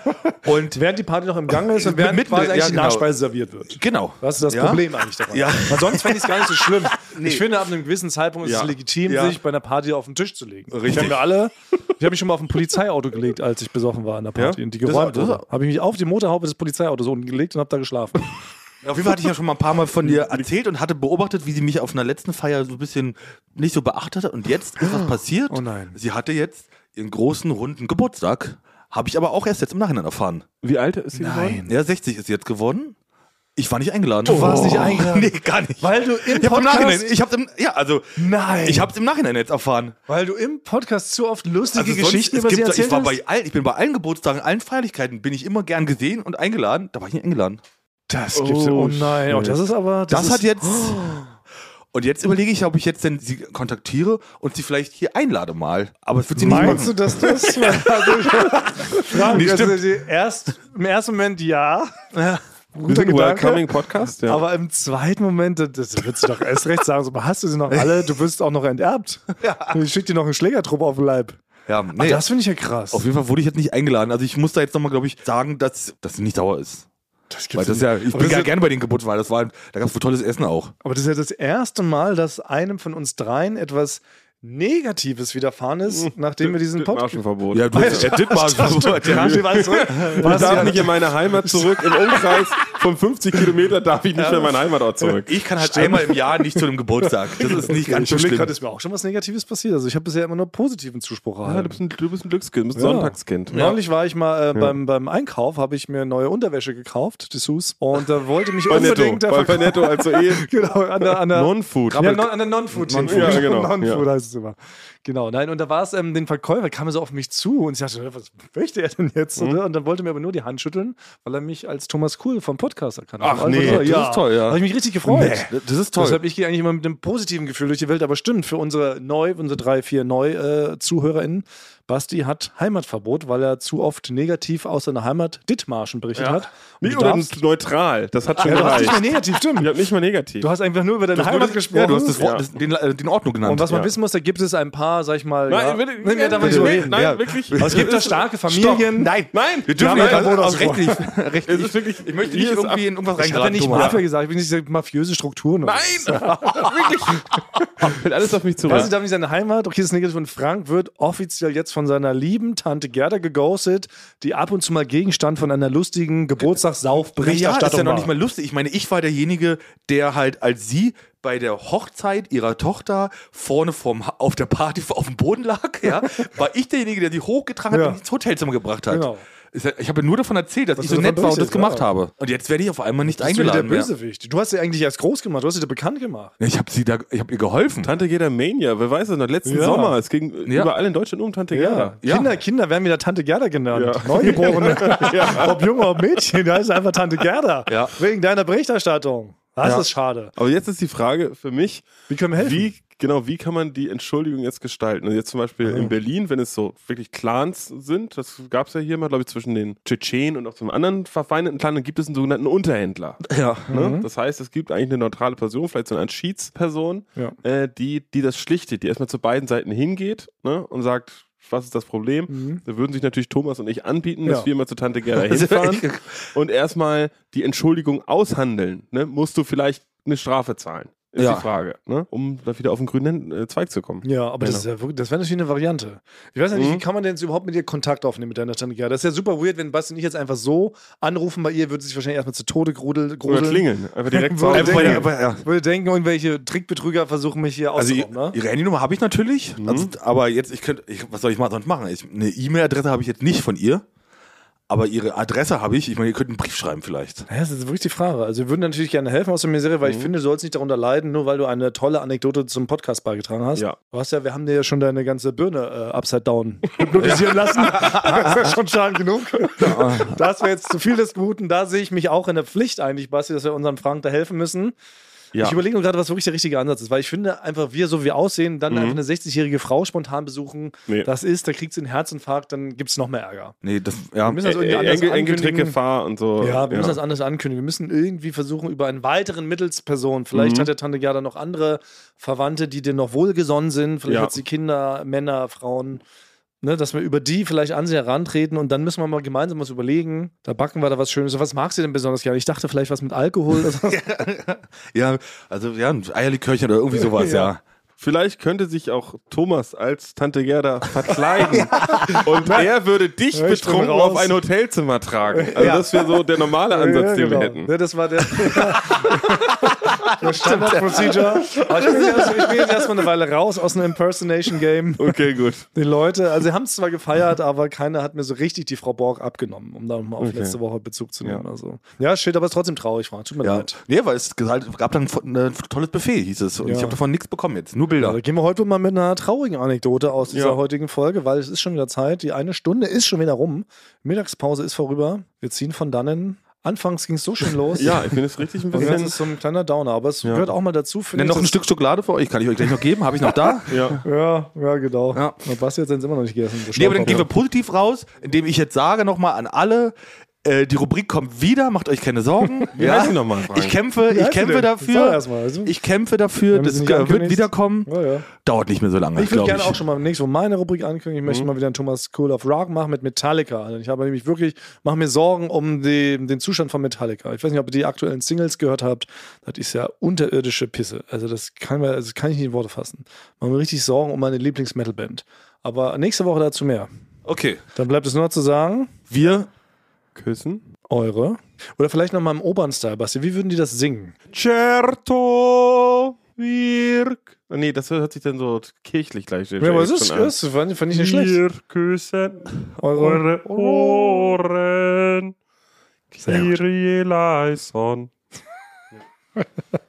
Und Während die Party noch im Gange ist und während Mitten- quasi eigentlich ja, die genau. Nachspeise serviert wird. genau. Das ist das Ja? Problem eigentlich daran. Ja. Weil sonst fände ich es gar nicht so schlimm. Ich finde, ab einem gewissen Zeitpunkt ist Ja. es legitim, sich bei einer Party auf den Tisch zu legen. Richtig. Wir alle. Ich habe mich schon mal auf ein Polizeiauto gelegt, als ich besoffen war an der Party und die geräumt wurde. Habe ich mich auf die Motorhaube des Polizeiautos unten gelegt und habe da geschlafen. Auf jeden Fall hatte ich ja schon mal ein paar Mal von ihr erzählt und hatte beobachtet, wie sie mich auf einer letzten Feier so ein bisschen nicht so beachtet hat. Und jetzt ist was passiert. Oh nein. Sie hatte jetzt ihren großen, runden Geburtstag. Habe ich aber auch erst jetzt im Nachhinein erfahren. Wie alt ist sie geworden? Ja, 60 ist sie jetzt geworden. Ich war nicht eingeladen. Du warst nicht eingeladen? Nee, gar nicht. Weil du im ich habe im Podcast- Nachhinein, ich habe im, ja, also, Nein. ich habe es im Nachhinein jetzt erfahren. Weil du im Podcast zu oft lustige Also sonst- Geschichten es über sie gibt, erzählt ich war hast? bei allen, ich bin bei allen Geburtstagen, allen Feierlichkeiten bin ich immer gern gesehen und eingeladen. Da war ich nicht eingeladen. Das gibt's ja. Oh nein. Oh, das ist aber. Das, ist, hat jetzt. Und jetzt überlege ich, ob ich jetzt denn sie kontaktiere und sie vielleicht hier einlade mal. Aber es wird sie Meinst du, nicht machen. dass das. Frank, Nee, also, erst, Im ersten Moment ja. Wir Guter sind. Welcoming Podcast, ja. Aber im zweiten Moment, das- das würdest du doch erst recht sagen, so, hast du sie noch alle, du wirst auch noch enterbt. Ja. Ich schick dir noch einen Schlägertrupp auf den Leib. Ja, Nee. nee, das finde ich ja krass. auf jeden Fall wurde ich jetzt nicht eingeladen. Also ich muss da jetzt nochmal, glaube ich, sagen, dass, sie nicht sauer ist. Das Weil das ja, ich aber, bin ja gerne bei den Geburtstagen, das war, da gab es tolles Essen auch. aber das ist ja das erste Mal, dass einem von uns dreien etwas Negatives widerfahren ist, nachdem wir diesen Podcast. Marschenverbot. Ja, du hast ja Dithmarschen. Ich darf nicht in meine Heimat zurück. Im Umkreis von 50 Kilometer darf ich nicht mehr in meine Heimatort zurück. Ich kann halt einmal im Jahr nicht zu einem Geburtstag. Das ist nicht ganz so schlimm. gerade, ist mir auch schon was Negatives passiert. Also ich habe bisher immer nur positiven Zuspruch Ja, erhalten. du, bist ein, du bist ein Glückskind, du bist ein Ja. Sonntagskind. Neulich war ich mal äh, beim, beim Einkauf, habe ich mir neue Unterwäsche gekauft, Dessous, und da wollte mich unbedingt der bei, Netto also eh genau, an der, Non-Food. Ja, non, an der Non-Food. Non-Food, ja, genau, Non-Food ja. heißt es immer. Genau, nein, und da war es, ähm, den Verkäufer kam er so auf mich zu und ich dachte, was möchte er denn jetzt? Mhm. Oder? Und dann wollte er mir aber nur die Hand schütteln, weil er mich als Thomas Kuhl vom Podcast erkannt Ach hat. nee, das ist toll, ja. Da habe ich mich richtig gefreut. Nee, das ist toll. Deshalb ich gehe eigentlich immer mit einem positiven Gefühl durch die Welt, aber stimmt, für unsere neu, unsere drei, vier Neu-ZuhörerInnen, Basti hat Heimatverbot, weil er zu oft negativ aus seiner Heimat Dithmarschen berichtet hat. Und Nicht du oder neutral. Das hat schon ja, du hast nicht gereicht. mehr negativ, stimmt. Ich nicht mal negativ. Du hast einfach nur über deine Heimat gesprochen. ja, du hast das Wort, Ja. das, den, äh, den Ordnung genannt. Und was man Ja. wissen muss, da gibt es ein paar, sag ich mal. Nein, ja, nee, nee, bitte, will ich so nee, reden. nein, ja. wirklich. Aber es gibt da starke Familien. Nein, Nein, wir dürfen Ja, nicht aber aus, das rechtlich, rechtlich. Es ist wirklich, ich möchte nicht irgendwie in irgendwas Ich habe ja nicht. Mafia gesagt, ich bin nicht mafiöse Strukturen. Nein! wirklich! Alles auf mich zurück. Weißt du, darf nicht seine Heimat, okay, das ist negativ von Frank, wird offiziell jetzt von seiner lieben Tante Gerda geghostet, die ab und zu mal Gegenstand von einer lustigen Ja, Geburtstagssauf-Berichterstattung ist ja noch war. nicht mal lustig. Ich meine, ich war derjenige, der halt als sie bei der Hochzeit ihrer Tochter vorne vom, auf der Party auf dem Boden lag, ja, war ich derjenige, der die hochgetragen hat Ja. und ins Hotelzimmer gebracht hat. Genau. Ja- Ich habe ja nur davon erzählt, dass Was ich du so nett war und das gemacht ja. habe. Und jetzt werde ich auf einmal nicht Bist du wieder der eingeladen mehr. Bösewicht. Du hast sie eigentlich erst groß gemacht, du hast sie dir bekannt gemacht. Ich habe sie da, ich habe ihr geholfen. Tante Gerda Mania, wer weiß es noch, letzten Ja. Sommer. Es ging Ja. überall in Deutschland um Tante Gerda. Ja. Kinder, Kinder werden wieder Tante Gerda genannt. Ja. Neugeborene. Ob Junge, ob Mädchen, da ist einfach Tante Gerda. Ja. Wegen deiner Berichterstattung. Das Ja. ist schade. Aber jetzt ist die Frage für mich, Wie können wir helfen? wie, genau, wie kann man die Entschuldigung jetzt gestalten? Also jetzt zum Beispiel in Berlin, wenn es so wirklich Clans sind, das gab es ja hier mal, glaube ich, zwischen den Tschetschenen und auch zum anderen verfeindeten Clan, dann gibt es einen sogenannten Unterhändler. Ja. Ne? Das heißt, es gibt eigentlich eine neutrale Person, vielleicht so eine Schiedsperson, Ja. äh, die, die das schlichtet, die erstmal zu beiden Seiten hingeht ne? und sagt, was ist das Problem? Da würden sich natürlich Thomas und ich anbieten, dass Ja. wir mal zu Tante Gerda hinfahren und erstmal die Entschuldigung aushandeln. Ne? Musst du vielleicht eine Strafe zahlen? Ist Ja. die Frage, ne? um da wieder auf den grünen äh, Zweig zu kommen. Ja, aber das, ist ja wirklich, das wäre natürlich eine Variante. Ich weiß ja nicht, wie kann man denn jetzt überhaupt mit ihr Kontakt aufnehmen mit deiner Tante Gerda? Das ist ja super weird, wenn Basti und ich jetzt einfach so anrufen bei ihr, würde sie sich wahrscheinlich erstmal zu Tode grudel, Oder grudeln. klingeln. Einfach direkt zu Würde denken, aber, ja. würde denken, irgendwelche Trickbetrüger versuchen mich hier Also auszurauben, ne? ihre Handynummer habe ich natürlich, also, aber jetzt ich könnte, ich, was soll ich mal sonst machen? Ich, eine E-Mail-Adresse habe ich jetzt nicht von ihr, aber ihre Adresse habe ich. Ich meine, ihr könnt einen Brief schreiben vielleicht. Ja, das ist wirklich die Frage. Also wir würden natürlich gerne helfen aus der Misere, weil ich finde, du sollst nicht darunter leiden, nur weil du eine tolle Anekdote zum Podcast beigetragen hast. Ja. Du hast ja, wir haben dir ja schon deine ganze Birne äh, upside down hypnotisieren lassen. Das ist schon Schaden genug. Das wäre jetzt zu viel des Guten. Da sehe ich mich auch in der Pflicht eigentlich, Basti, dass wir unserem Frank da helfen müssen. Ja. Ich überlege nur gerade, was wirklich der richtige Ansatz ist, weil ich finde, einfach wir, so wie wir aussehen, dann einfach eine 60-jährige Frau spontan besuchen, Nee. das ist, da kriegt sie einen Herzinfarkt, dann gibt es noch mehr Ärger. Nee, das, ja. Wir müssen das irgendwie anders ankündigen. Enkeltrickgefahr und so. Ja, wir müssen das anders ankündigen. Wir müssen irgendwie versuchen, über einen weiteren Mittelsperson, vielleicht hat der Tante Gerda noch andere Verwandte, die dir noch wohlgesonnen sind, vielleicht Ja. hat sie Kinder, Männer, Frauen, ne, dass wir über die vielleicht an sie herantreten und dann müssen wir mal gemeinsam was überlegen. Da backen wir da was Schönes. Was magst du denn besonders gerne? Ich dachte vielleicht was mit Alkohol. oder so. ja, also ja, ein Eierlikörchen oder irgendwie sowas, ja. Vielleicht könnte sich auch Thomas als Tante Gerda verkleiden und er würde dich Ja, betrunken auf ein Hotelzimmer tragen. Also das wäre so der normale Ansatz, Ja, den wir genau. hätten. Ja, das war der, Standard-Procedure. Aber ich bin, jetzt, ich bin jetzt erstmal eine Weile raus aus einem Impersonation-Game. Okay, gut. Die Leute, also sie haben es zwar gefeiert, aber keiner hat mir so richtig die Frau Borg abgenommen, um da mal auf letzte Woche Bezug zu nehmen. Ja. Also. Ja, shit, aber es ist trotzdem traurig war. Tut mir Ja. leid. Nee, weil es gesagt- gab dann ein tolles Buffet, hieß es. Und Ja. ich habe davon nichts bekommen jetzt. Nur Ja, Bilder. da gehen wir heute mal mit einer traurigen Anekdote aus dieser Ja. heutigen Folge, weil es ist schon wieder Zeit. Die eine Stunde ist schon wieder rum. Mittagspause ist vorüber. Wir ziehen von dannen. Anfangs ging es so schön los. Ja, ich finde es richtig ein bisschen. ist so ein kleiner Downer, aber es gehört auch mal dazu. Nenn noch ein Stück Schokolade für euch. Kann ich euch gleich noch geben? Habe ich noch da? Ja. Ja, ja, genau. Ja. Na, Basti hat seinen immer noch nicht gegessen. Nee, aber dann gehen wir positiv raus, indem ich jetzt sage nochmal an alle, Äh, die Rubrik kommt wieder, macht euch keine Sorgen. Wie heißt die nochmal, Frank? Ich kämpfe, Wie ich kämpfe dafür. Mal, also. Ich kämpfe dafür, das wird wiederkommen. Ja, ja. Dauert nicht mehr so lange, Ich würde gerne ich. auch schon mal nächstes Mal meine Rubrik ankündigen. Ich möchte mal wieder einen Thomas Cool of Rock machen mit Metallica. Also Ich habe nämlich wirklich, mache mir Sorgen um die, den Zustand von Metallica. Ich weiß nicht, ob ihr die aktuellen Singles gehört habt. Das ist ja unterirdische Pisse. Also das kann, man, also kann ich nicht in Worte fassen. Mache mir richtig Sorgen um meine Lieblings-Metal-Band. Aber nächste Woche dazu mehr. Okay. Dann bleibt es nur noch zu sagen, Wir Küssen? eure. Oder vielleicht noch mal im Opern-Style, Basti. Wie würden die das singen? Certo wirk. Oh, Nee, das hört sich dann so kirchlich gleich Ja, aber es ist, ist fand, fand ich nicht schlecht. Wir küssen Eure. eure Ohren. Kyrie eleison.